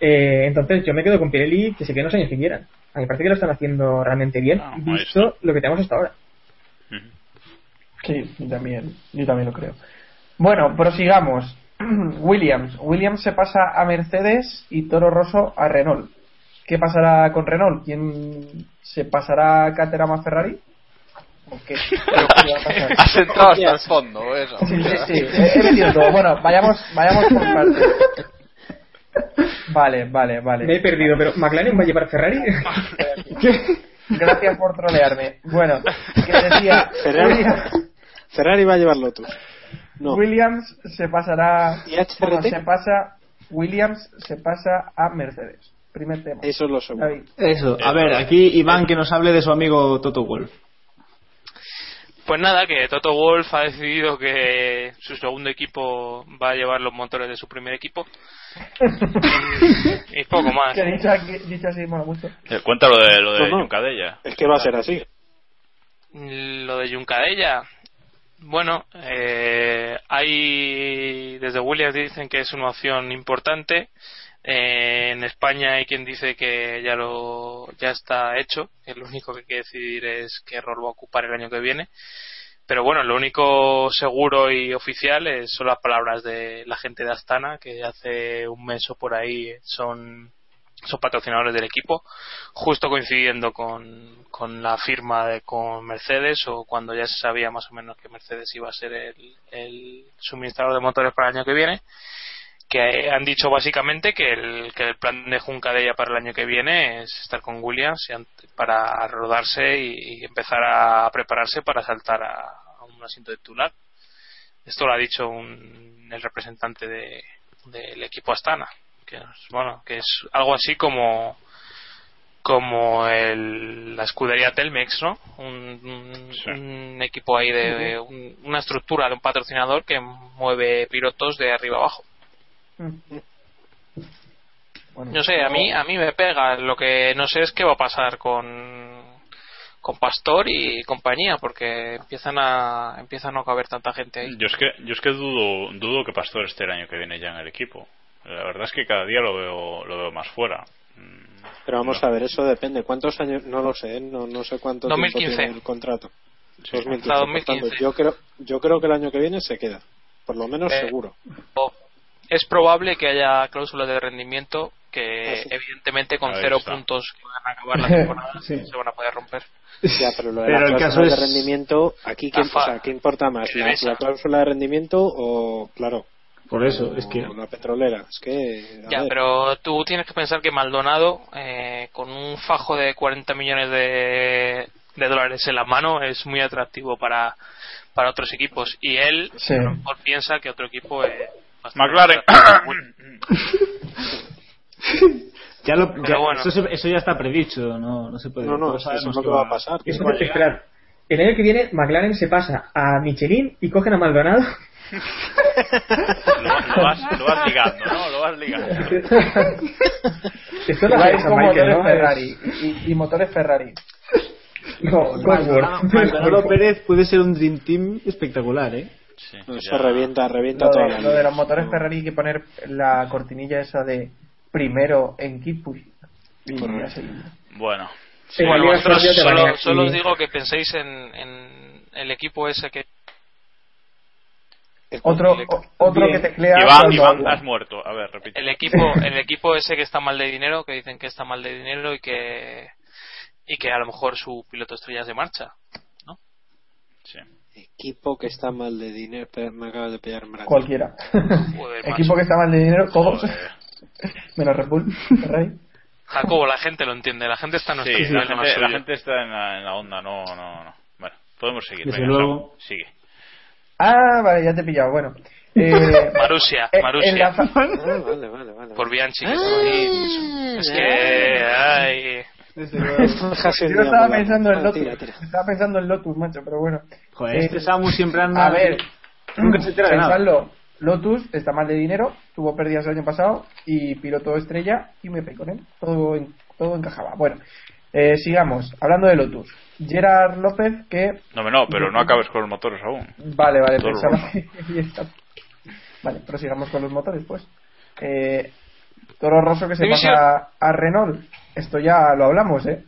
Eh, entonces yo me quedo con Pirelli, que se queden los años que quieran. A mí me parece que lo están haciendo realmente bien, Ah, ahí visto lo que tenemos hasta ahora. Sí, yo también, yo también lo creo. Bueno, prosigamos. Williams. Williams se pasa a Mercedes y Toro Rosso a Renault. ¿Qué pasará con Renault? ¿Quién se pasará a Caterham a Ferrari? ¿O qué? ¿Qué va a pasar? Has entrado hasta el fondo, eso. Sí, sí, sí, he he metido todo. Bueno, vayamos, vayamos por partes. Vale, vale, vale. Me he perdido, pero ¿McLaren va a llevar Ferrari? Gracias por trolearme. Bueno, que decía Ferrari, Williams, Ferrari va a llevar Lotus. No. Williams se pasará. ¿Y HRT? bueno, se pasa. Williams se pasa a Mercedes. Primer tema. Eso es lo seguro. David. Eso, a ver, aquí Iván que nos hable de su amigo Toto Wolf. Pues nada, que Toto Wolf ha decidido que su segundo equipo va a llevar los motores de su primer equipo. y, y poco más. Que dicho, aquí- dicho así, mola mucho. Eh, Cuéntalo de lo de No, no. Juncadella. Es que va a ser así. Lo de Juncadella. Bueno, eh, hay desde Williams dicen que es una opción importante. Eh, en España hay quien dice que ya lo ya está hecho, que lo único que hay que decidir es qué rol va a ocupar el año que viene. Pero bueno, lo único seguro y oficial es, son las palabras de la gente de Astana, que hace un mes o por ahí son son patrocinadores del equipo, justo coincidiendo con, con la firma de, con Mercedes o cuando ya se sabía más o menos que Mercedes iba a ser el, suministrador de motores para el año que viene, que han dicho básicamente que el, que el plan de Juncadella para el año que viene es estar con Williams para rodarse y, empezar a prepararse para saltar a, un asiento titular. Esto lo ha dicho un- el representante de- del equipo Astana que es, bueno que es algo así como como el, la escudería Telmex no un, un- un equipo ahí de un- una estructura de un patrocinador que mueve pilotos de arriba abajo. Bueno, no sé a mí a mí me pega. Lo que no sé es qué va a pasar con con Pastor y compañía porque empiezan a empiezan a no caber tanta gente ahí. Yo es que, yo es que dudo, dudo que Pastor esté el año que viene ya en el equipo. La verdad es que cada día lo veo, lo veo más fuera. Pero vamos a ver, eso depende. ¿Cuántos años? No lo sé, ¿eh? no, no sé cuánto 2015. tiempo tiene el contrato. 2015. Hasta por tanto, 2015. yo creo, yo creo que el año que viene se queda. Por lo menos Eh, seguro. o- es probable que haya cláusulas de rendimiento que Ah, sí. evidentemente con cero puntos que van a acabar la temporada Sí. se van a poder romper. Ya, pero lo de Pero las el caso es- de rendimiento, aquí, ¿quién, La fa- o sea, ¿qué importa más? ¿La, la cláusula de rendimiento o, claro, Por eso, es que. la petrolera? Es que. Ya, ver, pero tú tienes que pensar que Maldonado, eh, con un fajo de 40 millones de, de dólares en la mano, es muy atractivo para, para otros equipos. Y él, Sí. a lo mejor piensa que otro equipo es. bastante McLaren. Ya lo, ya- bueno. eso, se- eso ya está predicho, no, no se puede. No, no, eso sabemos es lo que va a pasar. Eso va a esperar. El año que viene, McLaren se pasa a Michelin y cogen a Maldonado. Lo, lo vas, lo vas ligando, ¿no? Lo vas ligando. Esto es la Vais San con Michael, motores ¿no? Ferrari y, y motores Ferrari. No. Maldonado Pérez puede ser un Dream Team espectacular, ¿eh? Sí, eso ya- revienta, revienta Lo la lo de los motores Ferrari hay que poner la cortinilla esa de primero en seguimos. Bueno. Sí, Bueno, vosotros solo, solo os digo que penséis en, en el equipo ese que. Otro, otro que teclea Iván, Iván, has muerto. A ver, repite. el equipo el equipo ese que está mal de dinero, que dicen que está mal de dinero y que. Y que a lo mejor su piloto estrella es de marcha. Sí. Equipo que está mal de dinero. Me acabas de pillar en. Cualquiera. Joder, Equipo macho. que está mal de dinero, todos. Joder. Menos Red Bull, Ferrari. Jacobo, la gente lo entiende, la gente está en nuestro Sí, la gente, la gente está en la, en la onda, no, no, no. Bueno, podemos seguir. Desde venga, luego. Sigue. Ah, vale, ya te he pillado. Bueno. Eh, Marusia, eh, Marusia. en la fa- Ah, vale, vale, vale. Por Bianchi. ahí. Es que. Ay, Yo estaba pensando en Ah, Lotus. tira, tira. Estaba pensando en Lotus, macho, pero bueno. Joder, Eh, este Samu siempre anda. A ver, Nunca se entera de nada. pensadlo. Lotus está mal de dinero, tuvo pérdidas el año pasado y piloto estrella y me pegué con él. Todo, en- todo encajaba. Bueno, eh, sigamos. Hablando de Lotus. Gerard López, que. No, no, pero no acabes con los motores aún. Vale, vale, pensaba que ya está. Vale, pero sigamos con los motores, pues. Eh, Toro Rosso que se División. pasa a Renault. Esto ya lo hablamos, ¿eh?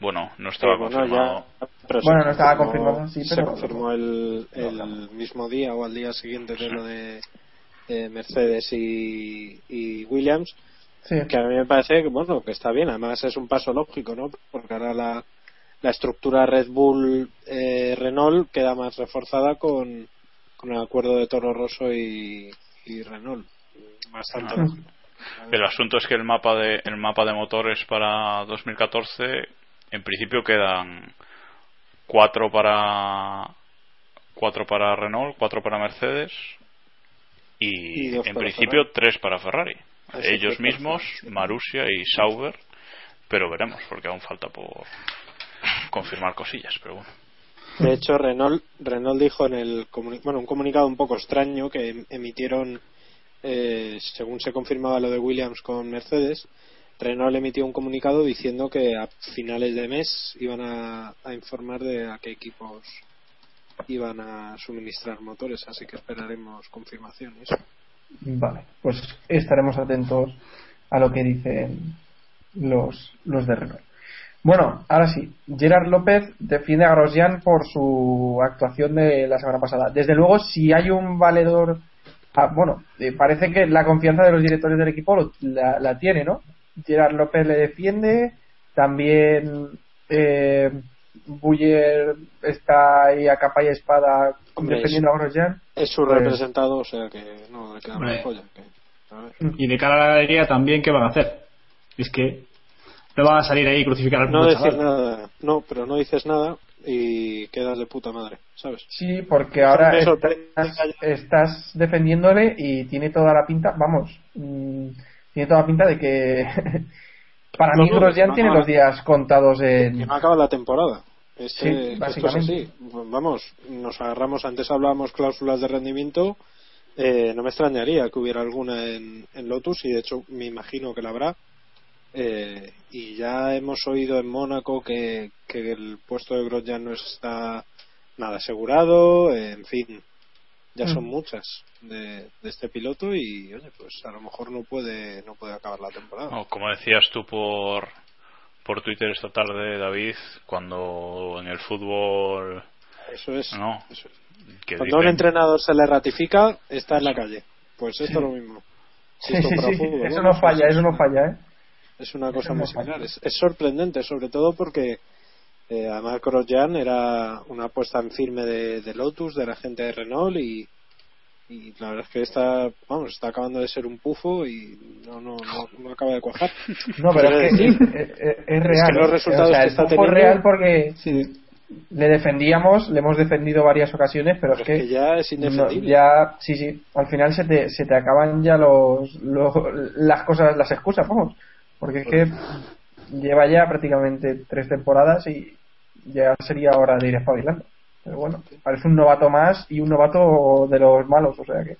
Bueno, no estaba Sí, bueno, confirmado. ya- pero se Bueno, no estaba confirmó- confirmado, sí, Se pero- confirmó el, el mismo día o al día siguiente de lo de, de Mercedes y, y Williams, Sí. que a mí me parece que bueno que está bien. Además es un paso lógico, ¿no? Porque ahora la, la estructura Red Bull eh, Renault queda más reforzada con, con el acuerdo de Toro Rosso y, y Renault. Bastante Ah. El asunto es que el mapa de el mapa de motores para 2014 en principio quedan cuatro para cuatro para Renault, cuatro para Mercedes y, en principio tres para Ferrari. Así Ellos mismos. Marussia y Sauber, pero veremos porque aún falta por confirmar cosillas, pero bueno. De hecho, Renault, Renault dijo en el comuni- bueno, un comunicado un poco extraño que em- emitieron, eh, según se confirmaba lo de Williams con Mercedes, Renault emitió un comunicado diciendo que a finales de mes iban a, a informar de a qué equipos iban a suministrar motores, así que esperaremos confirmaciones. Vale, pues estaremos atentos a lo que dicen los, los de Renault. Bueno, ahora sí, Gerard López defiende a Grosjean por su actuación de la semana pasada. Desde luego, si hay un valedor, ah, bueno, eh, parece que la confianza de los directores del equipo lo- la, la tiene, ¿no? Gerard López le defiende, también eh, Buller está ahí a capa y espada Hombre, defendiendo a Grosjean. Es su Pues- representado, o sea que no le queda más polla. que- a ver. Y de cara a la galería también, ¿qué van a hacer? Es que no van a salir ahí y crucificar al No decir nada, no, pero no dices nada y quedas de puta madre, ¿sabes? Sí, porque ahora estás, estás defendiéndole y tiene toda la pinta, vamos, mm, tiene toda la pinta de que para No, mí no, Grosjean no, tiene no. los días contados en... Que no acaba la temporada. Este, Sí, esto básicamente. es así. Vamos, nos agarramos, antes hablábamos cláusulas de rendimiento, eh, no me extrañaría que hubiera alguna en, en Lotus y de hecho me imagino que la habrá. Eh, y ya hemos oído en Mónaco que, que el puesto de Grosjean no está nada asegurado, eh, en fin, ya son Mm. muchas de, de este piloto y oye, pues a lo mejor no puede no puede acabar la temporada. No, como decías tú por por Twitter esta tarde, David, cuando en el fútbol Eso es. no eso es. que Cuando a un entrenador se le ratifica, está en la calle. pues esto es lo mismo. Sí, sí, sí, fútbol, eso bueno, no falla, eso no falla, ¿eh? Es una cosa muy similar. Es, es sorprendente, sobre todo porque eh, además Grosjean era una apuesta en firme de, de Lotus, de la gente de Renault y, y la verdad es que está, vamos, está acabando de ser un pufo y no, no, no, no acaba de cuajar. No, pero es que es, es- es real. que los resultados o sea, que está teniendo- real porque le defendíamos, le hemos defendido varias ocasiones, pero, es que, ya es indefendible. ya, sí, sí, al final se te, se te acaban ya los, los- las cosas, las excusas, vamos. Porque es que lleva ya prácticamente tres temporadas y ya sería hora de ir espabilando. Pero bueno, parece un novato más y un novato de los malos, o sea que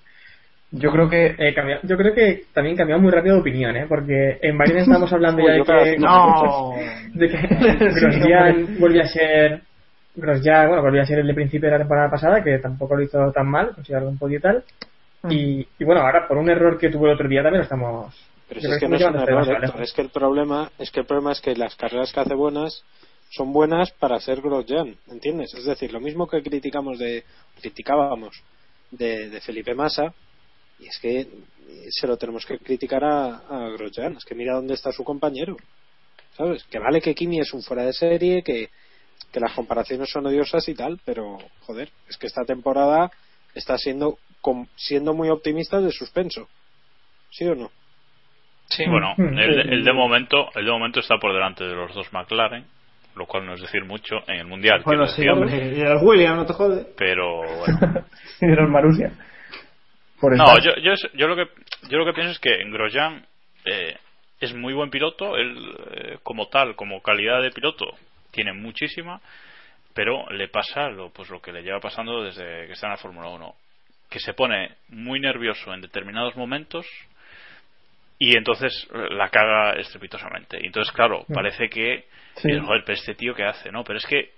yo creo que Eh, cambia- yo creo que también cambió muy rápido de opinión, ¿eh? Porque en Bahrein estamos hablando ya de que, no. de que Grosjean volvió a ser Grosjean, bueno, volvió a ser el de principio de la temporada pasada, que tampoco lo hizo tan mal, consiguió algún podio y tal. Mm. Y, y bueno, ahora por un error que tuvo el otro día también lo estamos. Pero si es que no es un error, Héctor, lejos. es que el problema es que el problema es que las carreras que hace buenas son buenas para ser Grosjean, ¿entiendes? Es decir, lo mismo que criticamos de criticábamos de, de Felipe Massa y es que eh, se lo tenemos que criticar a, a Grosjean, es que mira dónde está su compañero. ¿Sabes? Que vale que Kimi es un fuera de serie, que, que las comparaciones son odiosas y tal, pero joder, es que esta temporada está siendo com- siendo muy optimista de suspenso. ¿Sí o no? Bueno, Mm. el, el de momento, el de momento está por delante de los dos McLaren, lo cual no es decir mucho en el mundial. Bueno, sí, decir, hombre. Y a los Williams, no te jode. Pero bueno. y los Marussia. Por No, yo, yo, yo lo que yo lo que pienso es que Grosjean eh, es muy buen piloto, él eh, como tal, como calidad de piloto tiene muchísima, pero le pasa lo pues lo que le lleva pasando desde que está en la Fórmula 1, que se pone muy nervioso en determinados momentos y entonces eh, la caga estrepitosamente. Y entonces, claro, Mm. parece que Sí. eh, joder, pero este tío que hace, ¿no? Pero es que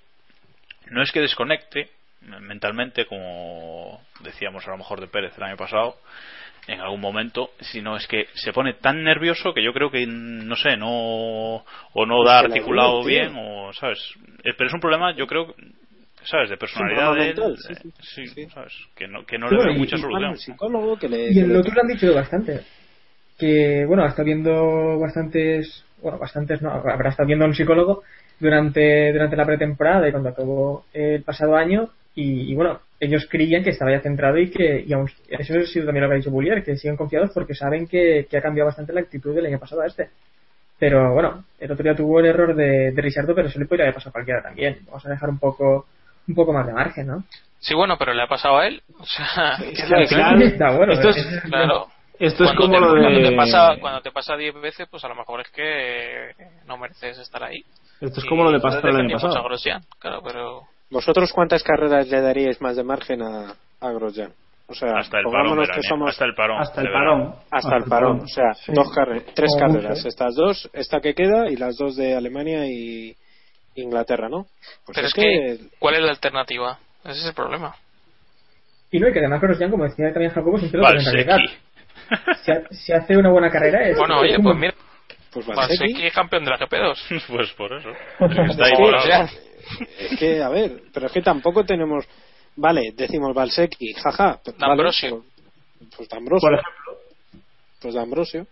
no es que desconecte mentalmente, como decíamos a lo mejor de Pérez el año pasado, en algún momento, sino es que se pone tan nervioso que yo creo que, no sé, no, o no Es da que la articulado bien, o, ¿sabes? Eh, Pero es un problema, yo creo, ¿sabes? De personalidad de él, sí, eh, sí, ¿sabes? Que no, que no Sí, le veo y- mucha y- solución. El psicólogo que le, Y que en le- lo otro lo han dicho bastante. Que, bueno, ha estado viendo bastantes, bueno, bastantes no, habrá estado viendo a un psicólogo durante, durante la pretemporada y cuando acabó el pasado año. Y, y, bueno, ellos creían que estaba ya centrado y que, y aún, eso ha sido también lo que ha dicho Bullier, que siguen confiados porque saben que, que ha cambiado bastante la actitud del año pasado a este. Pero bueno, el otro día tuvo el error de, de Risardo, pero eso le podría haber pasado a cualquiera también. Vamos a dejar un poco, un poco más de margen, ¿no? Sí, bueno, pero le ha pasado a él. O sea, Es que que al final, Está bueno, esto es, es- claro. Esto es Cuando como te- lo cuando de. te pasa cuando te pasa 10 veces, pues a lo mejor es que no mereces estar ahí. Esto es Y como lo de Pastor el año defendimos pasado. a Grosjean, claro, pero ¿Vosotros cuántas carreras le daríais más de margen a, a Grosjean? O sea, Hasta el parón pongámonos que somos hasta el parón. Hasta el parón. hasta el parón, o sea, Sí. dos carre- tres carreras, estas dos, esta que queda y las dos de Alemania y Inglaterra, ¿no? Pues pero es, es que ¿cuál es la alternativa? Ese es el problema. Y no, y que además Grosjean, como decía también Jacobo, es un piloto si, ha- si hace una buena carrera es Bueno, oye, pues buen- mira, pues Valsecchi Valsecchi, es campeón de la GP2. pues por eso. Es que está ahí Es que, volado. o sea, es que, a ver, pero es que tampoco tenemos, vale, decimos Valsecchi, jaja, pues, vale, D'Ambrosio. pues, pues D'Ambrosio, Por ejemplo. pues D'Ambrosio.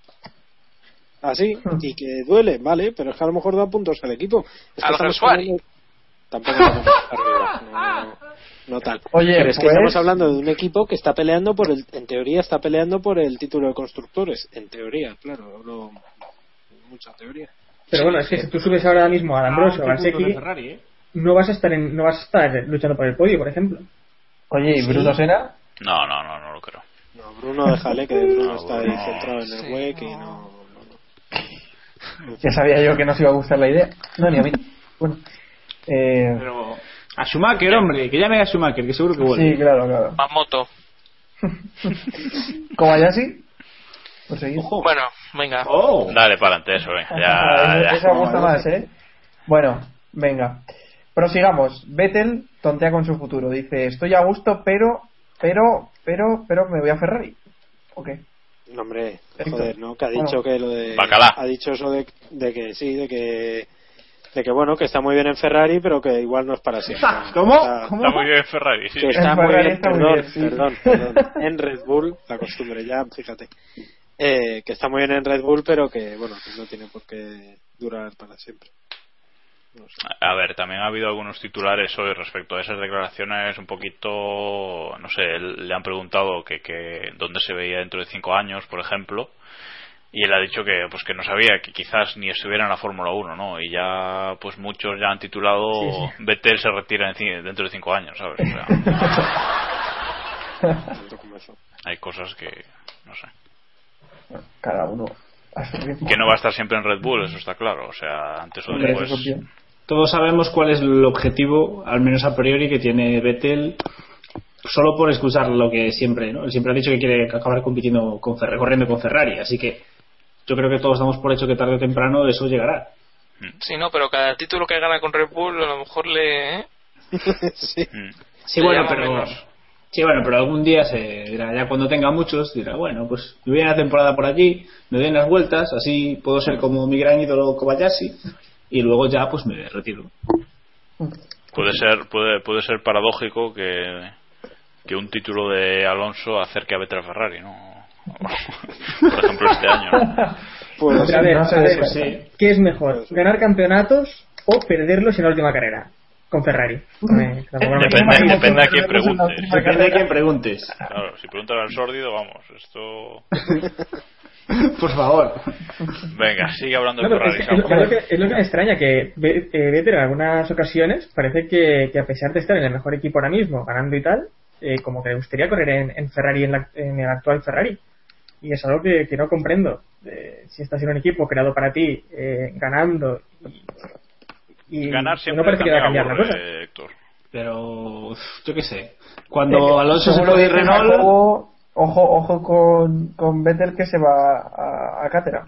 Así, y que duele, vale, pero es que a lo mejor da puntos al equipo. Es que hablando- Tampoco no, no, no tal. Oye, pero es que pues- estamos hablando de un equipo que está peleando por el, en teoría está peleando por el título de constructores, en teoría, claro, no, mucha teoría. Pero bueno, es que si tú subes ahora mismo a D'Ambrosio o Ah, a Ferrari, ¿eh? no vas a estar en, no vas a estar luchando por el podio, por ejemplo. Oye, ¿y Bruno Sena? No, no, no, no lo creo. No, Bruno, déjale que Bruno No, está ahí centrado en el Sí, WEC y no. Ya sabía yo que no os iba a gustar la idea. No, ni a mí. Bueno. Eh, Pero. A Schumacher, hombre, que llame a Schumacher, que seguro que vuelve. sí, claro, claro. Más moto. Kobayashi. Seguir. Bueno, venga. Oh, Dale para adelante eso, venga. Ah, Ya, ya. Esa gusta más, ¿eh? Bueno, venga. Prosigamos. Vettel tontea con su futuro. Dice, estoy a gusto, pero, pero, pero, pero me voy a Ferrari. ¿O qué? No, hombre, joder, ¿no? Que ha Bueno. dicho que lo de. Bacalá. Ha dicho eso de, de que sí, de que. De que bueno, que está muy bien en Ferrari, pero que igual no es para siempre. ¿Cómo? Está, ¿Cómo? Está muy bien Ferrari, sí. que está En muy Ferrari bien, está muy perdón, bien, sí. perdón, perdón, en Red Bull, la costumbre ya, fíjate, eh, que está muy bien en Red Bull, pero que bueno, que no tiene por qué durar para siempre. No sé. A ver, también ha habido algunos titulares hoy respecto a esas declaraciones un poquito, no sé, le han preguntado que, que dónde se veía dentro de cinco años, por ejemplo, y él ha dicho que pues que no sabía que quizás ni estuviera en la Fórmula 1, ¿no? Y ya pues muchos ya han titulado Sí, Vettel se retira dentro de cinco años, ¿sabes? O sea, hay cosas que no sé, Cada uno a su ritmo. que no va a estar siempre en Red Bull, eso está claro, o sea, antes o después. Todos sabemos cuál es el objetivo, al menos a priori, que tiene Vettel, solo por excusar lo que siempre, ¿no? Él siempre ha dicho que quiere acabar compitiendo con Ferrari, corriendo con Ferrari, así que yo creo que todos damos por hecho que tarde o temprano eso llegará. Sí, no, pero cada título que gana con Red Bull a lo mejor le... ¿eh? sí. Sí, Le bueno, pero menos. sí, bueno, pero algún día se dirá, ya cuando tenga muchos, dirá, bueno, pues me voy a la temporada por allí, me doy unas vueltas, así puedo ser como mi gran ídolo Kobayashi y luego ya pues me retiro. Puede ser, puede, puede ser paradójico que, que un título de Alonso acerque a Vettel Ferrari, ¿no? Por ejemplo, este año. Pues, Pero a ver, no a ver, descarta. ¿qué es mejor? ¿Ganar campeonatos o perderlos en la última carrera? Con Ferrari. Depende, depende a quién preguntes. Depende de quién preguntes. Claro, si preguntas al sórdido, vamos, esto. Por favor. Venga, sigue hablando de No, pero Ferrari. es, que- es lo- Samu. es lo que, es lo que me extraña, que Ve- eh, Vettel en algunas ocasiones parece que, que a pesar de estar en el mejor equipo ahora mismo, ganando y tal, eh, como que le gustaría correr en, en Ferrari, en, la- en el actual Ferrari. Y es algo que, que no comprendo. Eh, si estás en un equipo creado para ti, eh, ganando, y, y Ganar y siempre no parece que va a cambiar la cosa. Héctor. Pero yo qué sé. Cuando Eh, Alonso se que dice Renault, ojo, ojo con, con Vettel que se va a, a cátedra.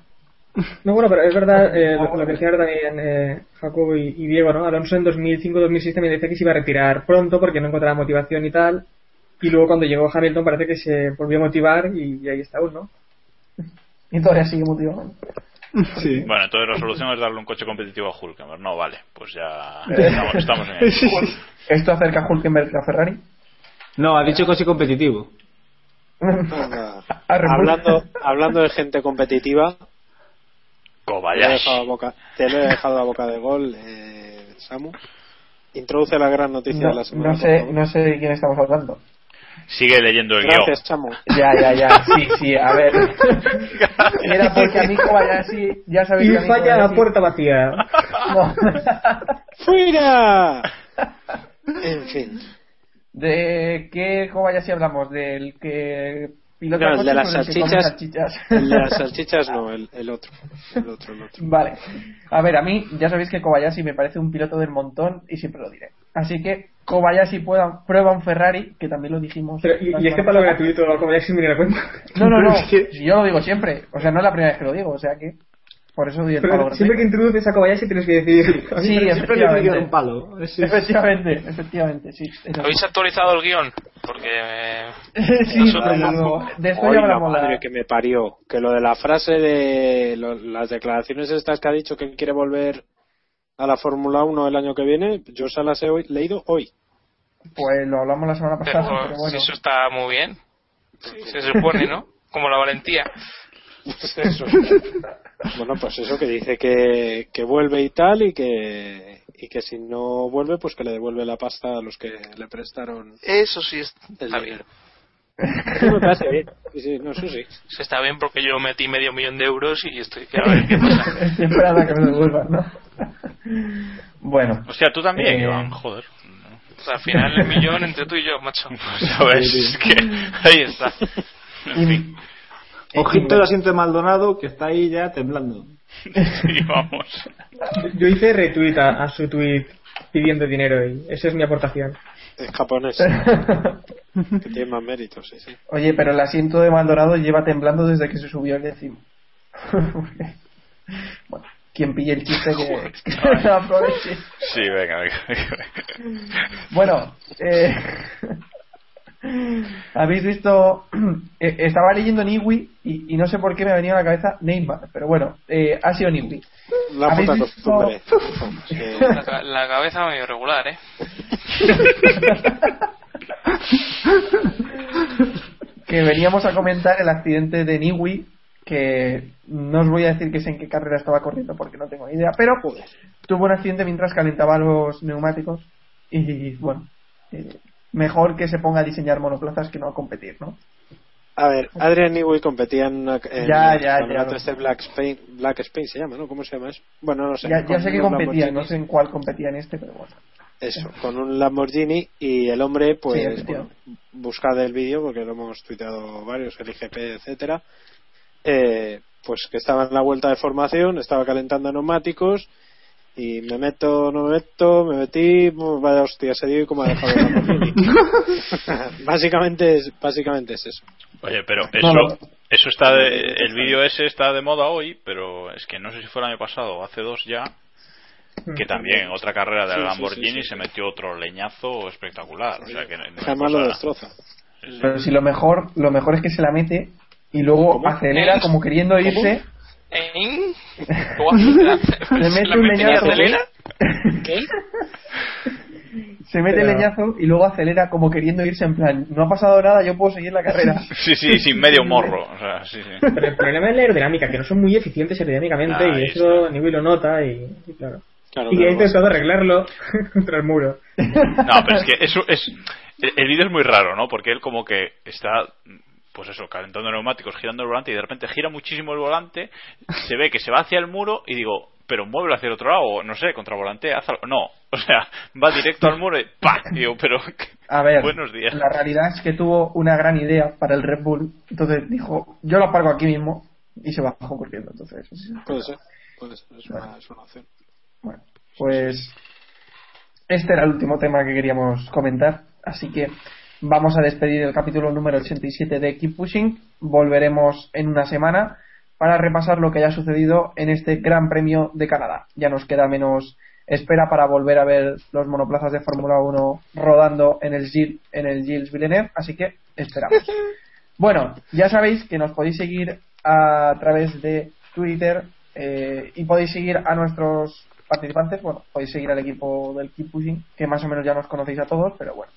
No, bueno, pero es verdad eh, lo, lo que decía ahora también eh, Jacobo y, y Diego, ¿no? Alonso en 2005-2006 también decía que se iba a retirar pronto porque no encontraba motivación y tal. Y luego cuando llegó Hamilton parece que se volvió a motivar y, y ahí está aún, ¿no? Y todavía sigue motivado. sí. Bueno, entonces la solución es darle un coche competitivo a Hulkenberg. No, vale, pues ya estamos, estamos en ello. ¿Esto acerca a Hulkenberg a Ferrari? No, ha dicho coche competitivo. Hablando, hablando de gente competitiva, te lo he Kobayashi. dejado a boca, te lo he dejado a boca de gol, eh, Samu. Introduce la gran noticia No, de la semana. no sé, no sé de quién estamos hablando. Sigue leyendo el Gracias, Samu. Ya, ya, ya. Sí, sí, a ver. Era porque a mí Kobayashi, ya sabéis Y que mí falla la puerta vacía. No. ¡Fuera! En fin. ¿De qué Kobayashi hablamos? ¿Del que pilota No, el de las salchichas. salchichas? El de las salchichas no, el, el otro. El otro, el otro. Vale. A ver, a mí ya sabéis que Kobayashi me parece un piloto del montón y siempre lo diré. Así que Kobayashi pueda- prueba un Ferrari, que también lo dijimos. Pero, ¿y, la y este palo gratuito, como ya sin venir a cuenta? No, no, no. Que- Si yo lo digo siempre. O sea, no es la primera vez que lo digo. O sea que. Por eso doy el palo Pero siempre que introduces a Kobayashi tienes que decir... Sí, Siempre le efectivamente. tiene un palo. Efectivamente, efectivamente, sí. ¿Habéis actualizado el guion? Porque... eh, sí, no- de esto ya hablamos la- madre que me parió. Que lo de la frase de lo- las declaraciones estas que ha dicho que quiere volver a la Fórmula 1 el año que viene, yo se las he leído hoy. Pues lo hablamos la semana pasada, pero bueno. si eso está muy bien. Se supone, ¿no? Como la valentía. Pues eso. bueno, pues eso que dice que, que vuelve y tal y que y que si no vuelve pues que le devuelve la pasta a los que le prestaron Eso sí el está bien. dinero. Eso me parece bien. Sí, sí, no, eso sí. Se está bien porque yo metí medio millón de euros y estoy... que a ver qué pasa. Esperando a que me devuelvan, ¿no? bueno. Hostia, tú también, Eh, Iván, joder. O sea, al final el millón entre tú y yo, macho. Ya ves, es que ahí está. En fin, Ojito el asiento de Maldonado que está ahí ya temblando. sí, vamos. Yo hice retweet a, a su tweet pidiendo dinero y esa es mi aportación. Es japonés. que tiene más méritos, sí, sí. Oye, pero el asiento de Maldonado lleva temblando desde que se subió el décimo. bueno, quien pille el chiste que, que lo aproveche. Sí, venga, venga. venga. Bueno, eh, habéis visto, eh, estaba leyendo Niwi y, y no sé por qué me ha venido a la cabeza Neymar, pero bueno, eh, ha sido Niwi. La ¿Habéis puta visto- costumbre. La cabeza medio regular, ¿eh? que veníamos a comentar el accidente de Niwi, que no os voy a decir que sé en qué carrera estaba corriendo porque no tengo ni idea, pero tuvo un accidente mientras calentaba los neumáticos y bueno, eh, mejor que se ponga a diseñar monoplazas que no a competir, ¿no? A ver, Adrian Newey competía en, una, en Ya, el ya, campeonato ya. este Black Spain, Black Spain se llama, ¿no? ¿Cómo se llama eso? Bueno, no sé. Ya, sé que competía, no sé en cuál competía en este, pero bueno. Eso, con un Lamborghini y el hombre, Sí, pues, efectivamente. bueno, buscad el vídeo porque lo hemos tuiteado varios, el IGP, etcétera. Eh, pues que estaba en la vuelta de formación, estaba calentando neumáticos y me meto, no me meto, me metí, vaya hostia, se dio y como ha dejado el Lamborghini. básicamente, es, básicamente es eso. Oye, pero eso, no. eso está de, el vídeo ese está de moda hoy, pero es que no sé si fue el año pasado o hace dos ya, que también en otra carrera de Sí, Lamborghini sí, sí. se metió otro leñazo espectacular. O sea que no- no Jamás lo destroza. Pero si lo mejor, lo mejor es que se la mete y luego ¿Cómo? acelera como queriendo irse. ¿Eh? ¿Cómo se mete un leñazo. Se mete el leñazo y luego acelera como queriendo irse en plan, no ha pasado nada, yo puedo seguir la carrera. Sí, sí, sin medio morro. O sea, sí, sí. Pero el problema es la aerodinámica, que no son muy eficientes aerodinámicamente Ahí y eso Newey lo nota y, y claro. Claro, y ha intentado arreglarlo contra el muro. No, pero es que eso es. El el vídeo es muy raro, ¿no? Porque él, como que está. Pues eso, calentando neumáticos, girando el volante y de repente gira muchísimo el volante. Se ve que se va hacia el muro y digo, pero muévelo hacia el otro lado, o no sé, contravolante, haz algo. No, o sea, va directo al muro y ¡pa! Y digo, pero. A ver, Buenos días. la realidad es que tuvo una gran idea para el Red Bull, entonces dijo, yo lo aparco aquí mismo y se bajó corriendo. Entonces, Puede ser, puede ser, es una, es una opción. bueno, pues este era el último tema que queríamos comentar, así que vamos a despedir el capítulo número 87 de Keep Pushing. Volveremos en una semana para repasar lo que haya sucedido en este Gran Premio de Canadá. Ya nos queda menos espera para volver a ver los monoplazas de Fórmula 1 rodando en el, Gilles, en el Gilles Villeneuve, así que esperamos. Bueno, ya sabéis que nos podéis seguir a través de Twitter eh, y podéis seguir a nuestros participantes. Bueno, podéis seguir al equipo del Keep Pushing, que más o menos ya nos conocéis a todos, pero bueno.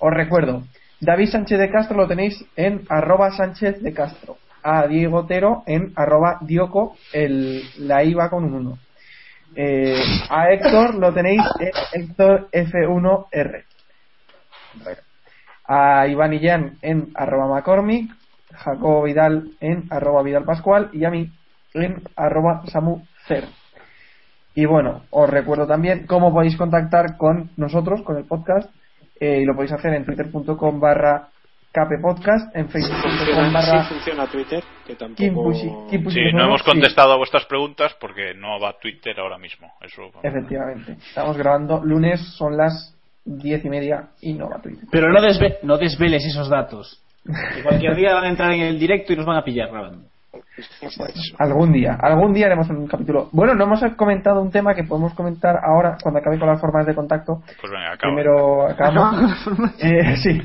Os recuerdo, David Sánchez de Castro lo tenéis en arroba Sánchez de Castro. A Diego Otero en arroba Dioco, el, la IVA con un 1. Eh, a Héctor lo tenéis en Héctor F1R. Bueno. A Iván Illán en arroba McCormick, Jacobo Vidal en arroba Vidal Pascual y a mí en arroba Samu Cer. Y bueno, os recuerdo también cómo podéis contactar con nosotros, con el podcast, eh, y lo podéis hacer en twitter.com barra kppodcast, en facebook.com Funciona, barra sí funciona Twitter, que Kim tampoco... Pushi- Kim Pushi Sí, no hemos sí. contestado a vuestras preguntas porque no va Twitter ahora mismo. Eso. Efectivamente. Estamos grabando lunes, son las diez y media y no va a Twitter. Pero no, desve- no desveles esos datos. Que cualquier día van a entrar en el directo y nos van a pillar grabando. Algún día, algún día haremos un capítulo. Bueno, no hemos comentado un tema que podemos comentar ahora cuando acabe con las formas de contacto. Pues venga, acaba. Primero acabamos. Eh, sí.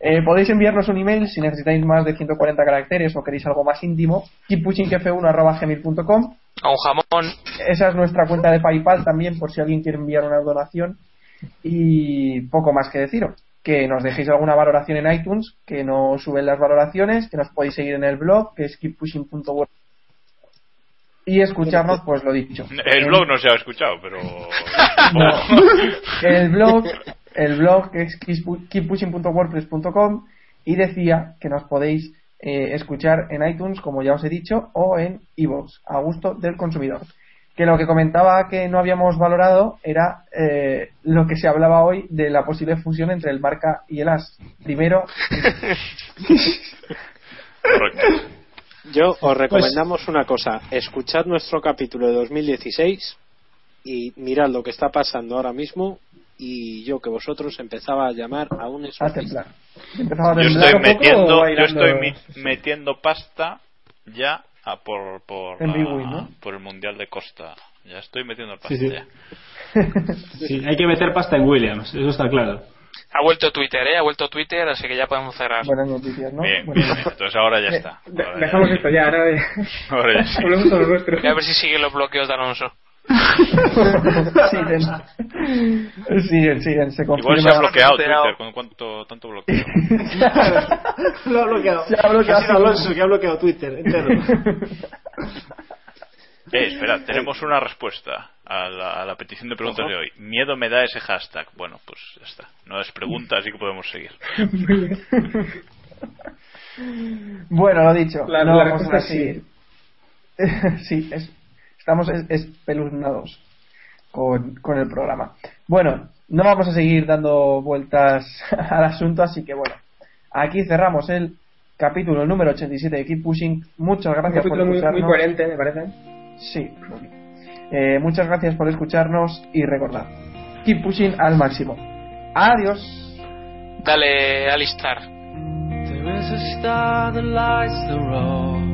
Eh, podéis enviarnos un email si necesitáis más de 140 caracteres o queréis algo más íntimo. keeppushingf1.gmail.com A un jamón. Esa es nuestra cuenta de PayPal también por si alguien quiere enviar una donación. Y poco más que deciros. Que nos dejéis alguna valoración en iTunes, que no suben las valoraciones, que nos podéis seguir en el blog, que es keeppushing.word. Y escucharnos, pues lo dicho. El blog no se ha escuchado, pero. no. el blog el blog que es keeppu- keeppushing.wordpress.com y decía que nos podéis eh, escuchar en iTunes como ya os he dicho o en iVoox a gusto del consumidor que lo que comentaba que no habíamos valorado era eh, lo que se hablaba hoy de la posible fusión entre el marca y el as. Primero Yo os recomendamos una cosa, escuchad nuestro capítulo de 2016 y mirad lo que está pasando ahora mismo y yo que vosotros empezaba a llamar a un a temblar. A Yo temblar estoy un poco metiendo, yo estoy mi- metiendo pasta ya a por por, En la- ¿no? por el mundial de Costa. Ya estoy metiendo pasta Sí, sí. ya. Sí, hay que meter pasta en Williams, eso está claro. Ha vuelto Twitter, ¿eh? Ha vuelto Twitter, así que ya podemos cerrar. buenas noticias ¿no? Bien, Bueno. bien, bien. Entonces ahora ya Eh, está. Ahora ya- dejamos esto ya, ahora ahora ya sí. volvemos a lo nuestro. Voy a ver si siguen los bloqueos de Alonso. Siguen, siguen, siguen, se confirma. Igual se ha bloqueado Twitter con cuánto tanto bloqueo. Lo ha bloqueado. Se ha bloqueado. Ha sido Alonso que ha bloqueado Twitter entero. Eh, espera, tenemos una respuesta a la, a la petición de preguntas Ojo. de hoy. Miedo me da ese hashtag. Bueno, pues ya está. No es pregunta, así que podemos seguir. Bueno, lo dicho, La- no la vamos a seguir. sí, es- estamos es- espeluznados con, con el programa. Bueno, no vamos a seguir dando vueltas al asunto, así que bueno, aquí cerramos el capítulo número 87 de Keep Pushing. Muchas Un gracias por capítulo muy, muy escucharnos. coherente, me parece. Sí. Eh, muchas gracias por escucharnos y recordad, Keep Pushing al máximo. Adiós. Dale, Alistar. There is a star that lights the road.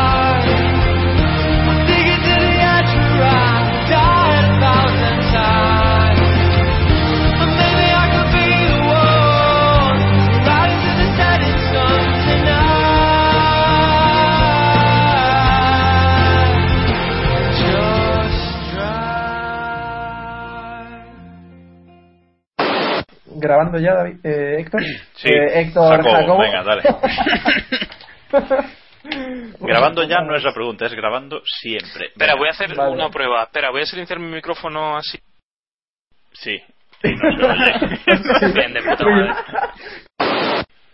Grabando ya, David, eh, Héctor. Sí, Eh, Héctor Jacobo, Jacobo. venga, dale. grabando ya no es la pregunta, es grabando siempre. Espera, voy a hacer Vale. una prueba. Espera, voy a silenciar mi micrófono así. Sí. Sí, no se oye. Bien, de puta madre.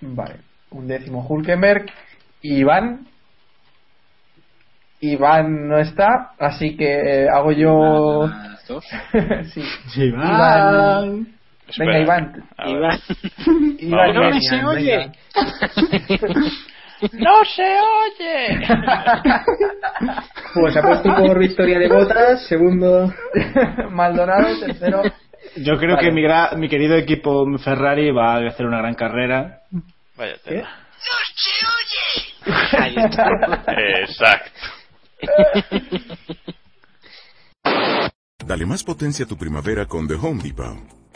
Vale, un décimo Hulkenberg. Iván. Iván no está, así que eh, hago yo. Dos. sí. Iván. A ver. Iván. Iván, no venga, se oye. ¡No se oye! Pues ha puesto por victoria de botas, segundo. venga. Maldonado, tercero. Yo creo Vale. que mi, gra- mi querido equipo Ferrari va a hacer una gran carrera. Vaya tela. Ahí está. Exacto. Dale más potencia a tu primavera con The Home Depot.